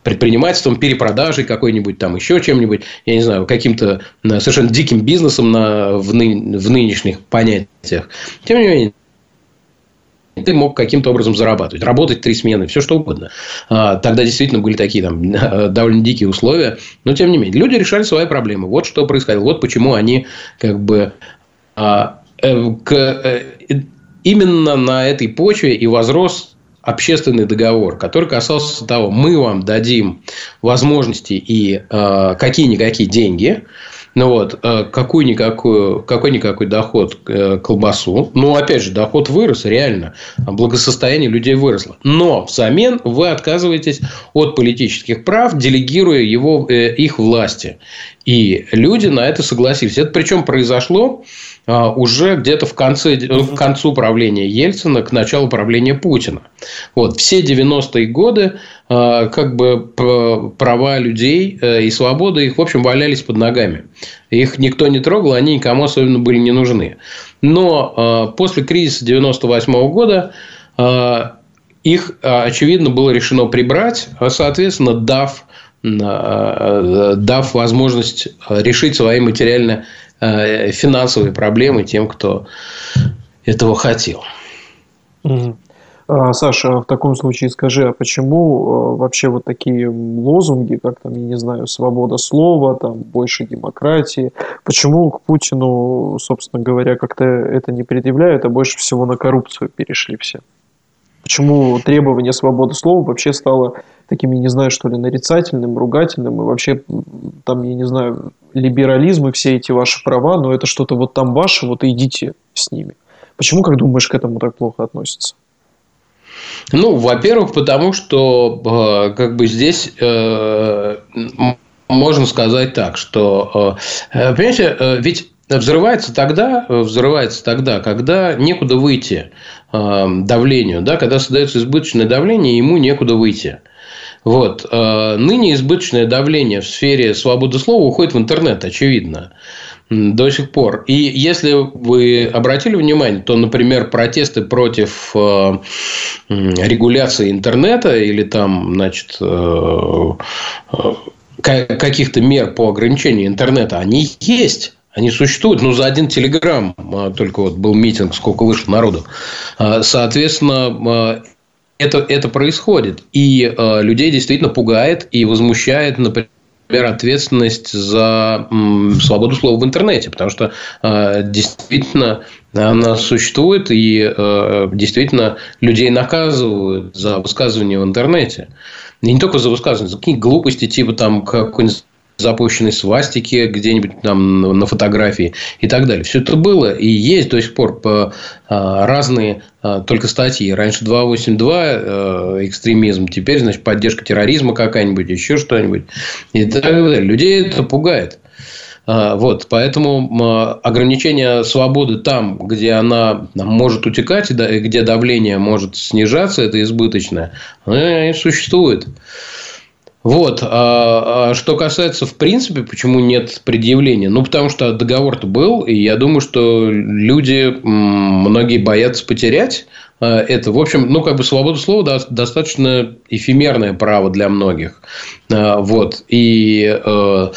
предпринимательством, перепродажей какой-нибудь там, еще чем-нибудь, я не знаю, каким-то совершенно диким бизнесом на, в, ны, в нынешних понятиях. Тем не менее, ты мог каким-то образом зарабатывать, работать три смены, все что угодно. А, тогда действительно были такие там довольно дикие условия, но тем не менее люди решали свои проблемы. Вот что происходило, вот почему они как бы а, э, к, э, именно на этой почве и возрос общественный договор, который касался того, мы вам дадим возможности и э, какие-никакие деньги, ну вот, э, какой-никакой, какой-никакой доход э, колбасу. Ну, опять же, доход вырос, реально. Благосостояние людей выросло. Но взамен вы отказываетесь от политических прав, делегируя его, э, их власти. И люди на это согласились. Это причем произошло уже где-то в конце, к концу правления Ельцина, к началу правления Путина. Вот, все 90-е годы а, как бы права людей э, и свободы их, в общем, валялись под ногами. Их никто не трогал, они никому особенно были не нужны. Но а, после кризиса 98 -го года их, очевидно, было решено прибрать, соответственно, дав, дав возможность решить свои материально Э, финансовые проблемы тем, кто этого хотел. А, Саша, в таком случае скажи, а почему э, вообще вот такие лозунги, как там, я не знаю, свобода слова, там, больше демократии, почему к Путину, собственно говоря, как-то это не предъявляют, а больше всего на коррупцию перешли все? Почему требование свободы слова вообще стало таким, я не знаю, что ли, нарицательным, ругательным, и вообще там, я не знаю, либерализм и все эти ваши права, но это что-то вот там ваше, вот идите с ними. Почему, как думаешь, к этому так плохо относятся? Ну, во-первых, потому что э, как бы здесь э, можно сказать так, что, э, понимаете, ведь взрывается тогда, взрывается тогда, когда некуда выйти давлению, да, когда создается избыточное давление, ему некуда выйти. Вот. Ныне избыточное давление в сфере свободы слова уходит в интернет, очевидно до сих пор. И если вы обратили внимание, то, например, протесты против регуляции интернета или там, значит, каких-то мер по ограничению интернета, они есть. Они существуют, но за один телеграм а, только вот был митинг, сколько вышло народу. А, соответственно, а, это, это происходит. И людей действительно пугает и возмущает, например, ответственность за свободу слова в интернете, потому что действительно она существует и действительно людей наказывают за высказывание в интернете. И не только за высказывание, за какие глупости, типа там какой-нибудь запущенной свастики где-нибудь там на фотографии и так далее. Все это было и есть до сих пор по а, разные а, только статьи. Раньше 282 э, экстремизм, теперь, значит, поддержка терроризма какая-нибудь, еще что-нибудь. И так далее. Людей это пугает. А, вот, поэтому ограничение свободы там, где она может утекать, где давление может снижаться, это избыточное, существует. Вот. А, а что касается, в принципе, почему нет предъявления? Ну, потому что договор-то был, и я думаю, что люди, многие боятся потерять а, это. В общем, ну, как бы свобода слова достаточно эфемерное право для многих. А, вот. И э,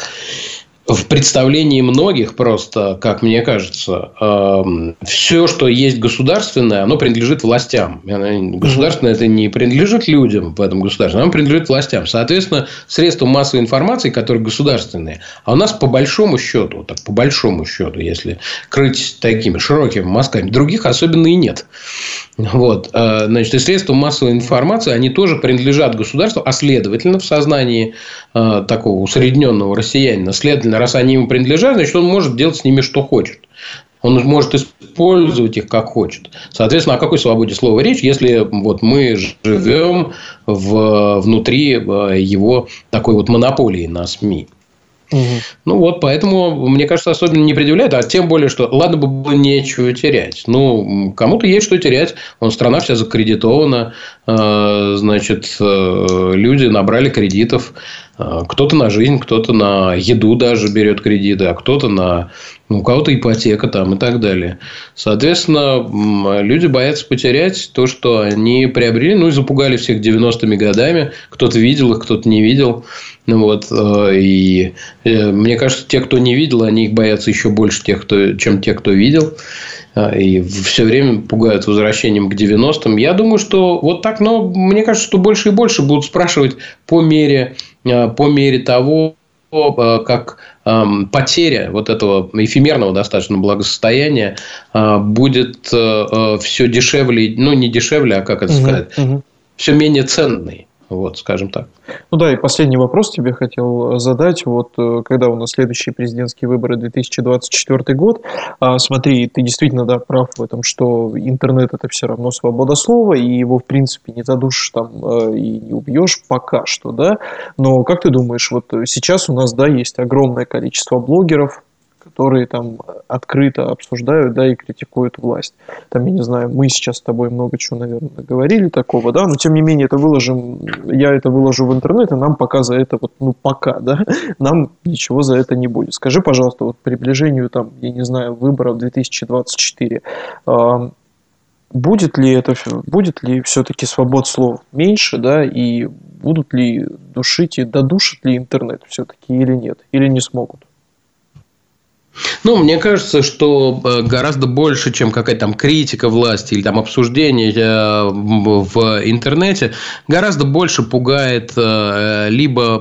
в представлении многих просто, как мне кажется, э, все, что есть государственное, оно принадлежит властям. Государственное это не принадлежит людям в этом государстве, оно принадлежит властям. Соответственно, средства массовой информации, которые государственные, а у нас по большому счету, так по большому счету, если крыть такими широкими мазками, других особенно и нет. Вот, э, значит, и средства массовой информации, они тоже принадлежат государству, а следовательно, в сознании э, такого усредненного россиянина, следовательно, раз они ему принадлежат, значит, он может делать с ними что хочет. Он может использовать их как хочет. Соответственно, о какой свободе слова речь, если вот мы живем в, внутри э, его такой вот монополии на СМИ? Угу. Ну вот, поэтому, мне кажется, особенно не предъявляют, а тем более, что ладно бы было нечего терять. Ну, кому-то есть что терять. Он страна вся закредитована, значит, э, люди набрали кредитов. Э, кто-то на жизнь, кто-то на еду даже берет кредиты, а кто-то на ну, у кого-то ипотека там и так далее. Соответственно, люди боятся потерять то, что они приобрели, ну и запугали всех 90-ми годами. Кто-то видел их, кто-то не видел. Ну, вот, э, и э, мне кажется, те, кто не видел, они их боятся еще больше, тех, кто, чем те, кто видел. Э, и все время пугают возвращением к 90-м. Я думаю, что вот так, но мне кажется, что больше и больше будут спрашивать по мере, по мере того, как потеря вот этого эфемерного достаточно благосостояния будет все дешевле, ну не дешевле, а как это сказать, угу. все менее ценный. Вот, скажем так. Ну да, и последний вопрос тебе хотел задать. Вот э, когда у нас следующие президентские выборы 2024 год, а, смотри, ты действительно да, прав в этом, что интернет это все равно свобода слова, и его в принципе не задушишь там э, и не убьешь пока что, да. Но как ты думаешь, вот сейчас у нас да есть огромное количество блогеров, которые там открыто обсуждают, да, и критикуют власть. Там, я не знаю, мы сейчас с тобой много чего, наверное, говорили такого, да, но тем не менее это выложим, я это выложу в интернет, и нам пока за это вот, ну, пока, да, нам ничего за это не будет. Скажи, пожалуйста, вот приближению там, я не знаю, выборов 2024, э, будет ли это, будет ли все-таки свобод слов меньше, да, и будут ли душить и додушат ли интернет все-таки или нет, или не смогут? Ну, мне кажется, что э, гораздо больше, чем какая-то там критика власти или там обсуждение э, в интернете, гораздо больше пугает э, либо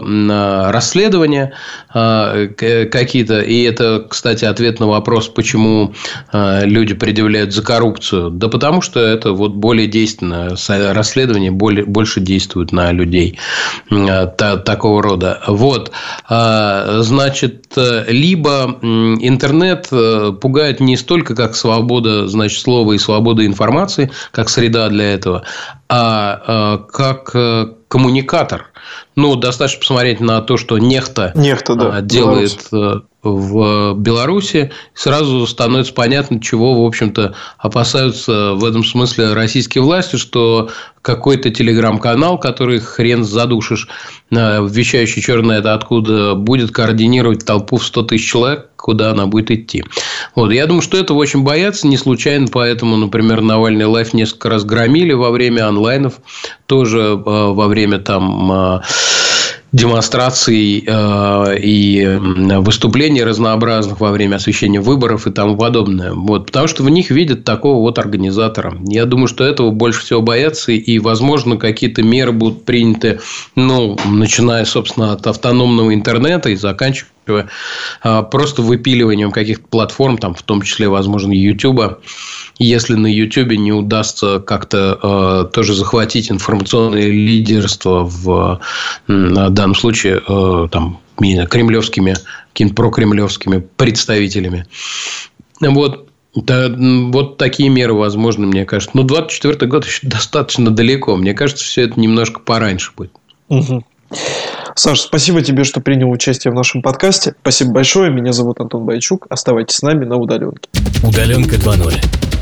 расследования какие-то, и это, кстати, ответ на вопрос, почему люди предъявляют за коррупцию. Да потому что это вот более действенное расследование, более, больше действует на людей такого рода. Вот, значит, либо интернет э, пугает не столько как свобода, значит, слова и свобода информации, как среда для этого, а э, как э, коммуникатор. Ну, достаточно посмотреть на то, что нехта, нехта да, делает Беларусь в Беларуси, сразу становится понятно, чего, в общем-то, опасаются в этом смысле российские власти, что какой-то телеграм-канал, который хрен задушишь, э, вещающий черное это откуда, будет координировать толпу в 100 тысяч человек, куда она будет идти. Вот. Я думаю, что этого очень боятся, не случайно, поэтому, например, Навальный лайф несколько раз громили во время онлайнов, тоже э, во время там э, демонстраций э, и выступлений разнообразных во время освещения выборов и тому подобное. Вот, потому что в них видят такого вот организатора. Я думаю, что этого больше всего боятся, и, возможно, какие-то меры будут приняты, ну, начиная, собственно, от автономного интернета и заканчивая э, просто выпиливанием каких-то платформ, там, в том числе, возможно, YouTube, если на YouTube не удастся как-то э, тоже захватить информационное лидерство в э, данном случае э, там, кремлевскими, какими-то прокремлевскими представителями. Вот. Да, вот такие меры возможны, мне кажется. Но 24 год еще достаточно далеко. Мне кажется, все это немножко пораньше будет. Угу. Саш, спасибо тебе, что принял участие в нашем подкасте. Спасибо большое. Меня зовут Антон Байчук. Оставайтесь с нами на удаленке. Удаленка 2.0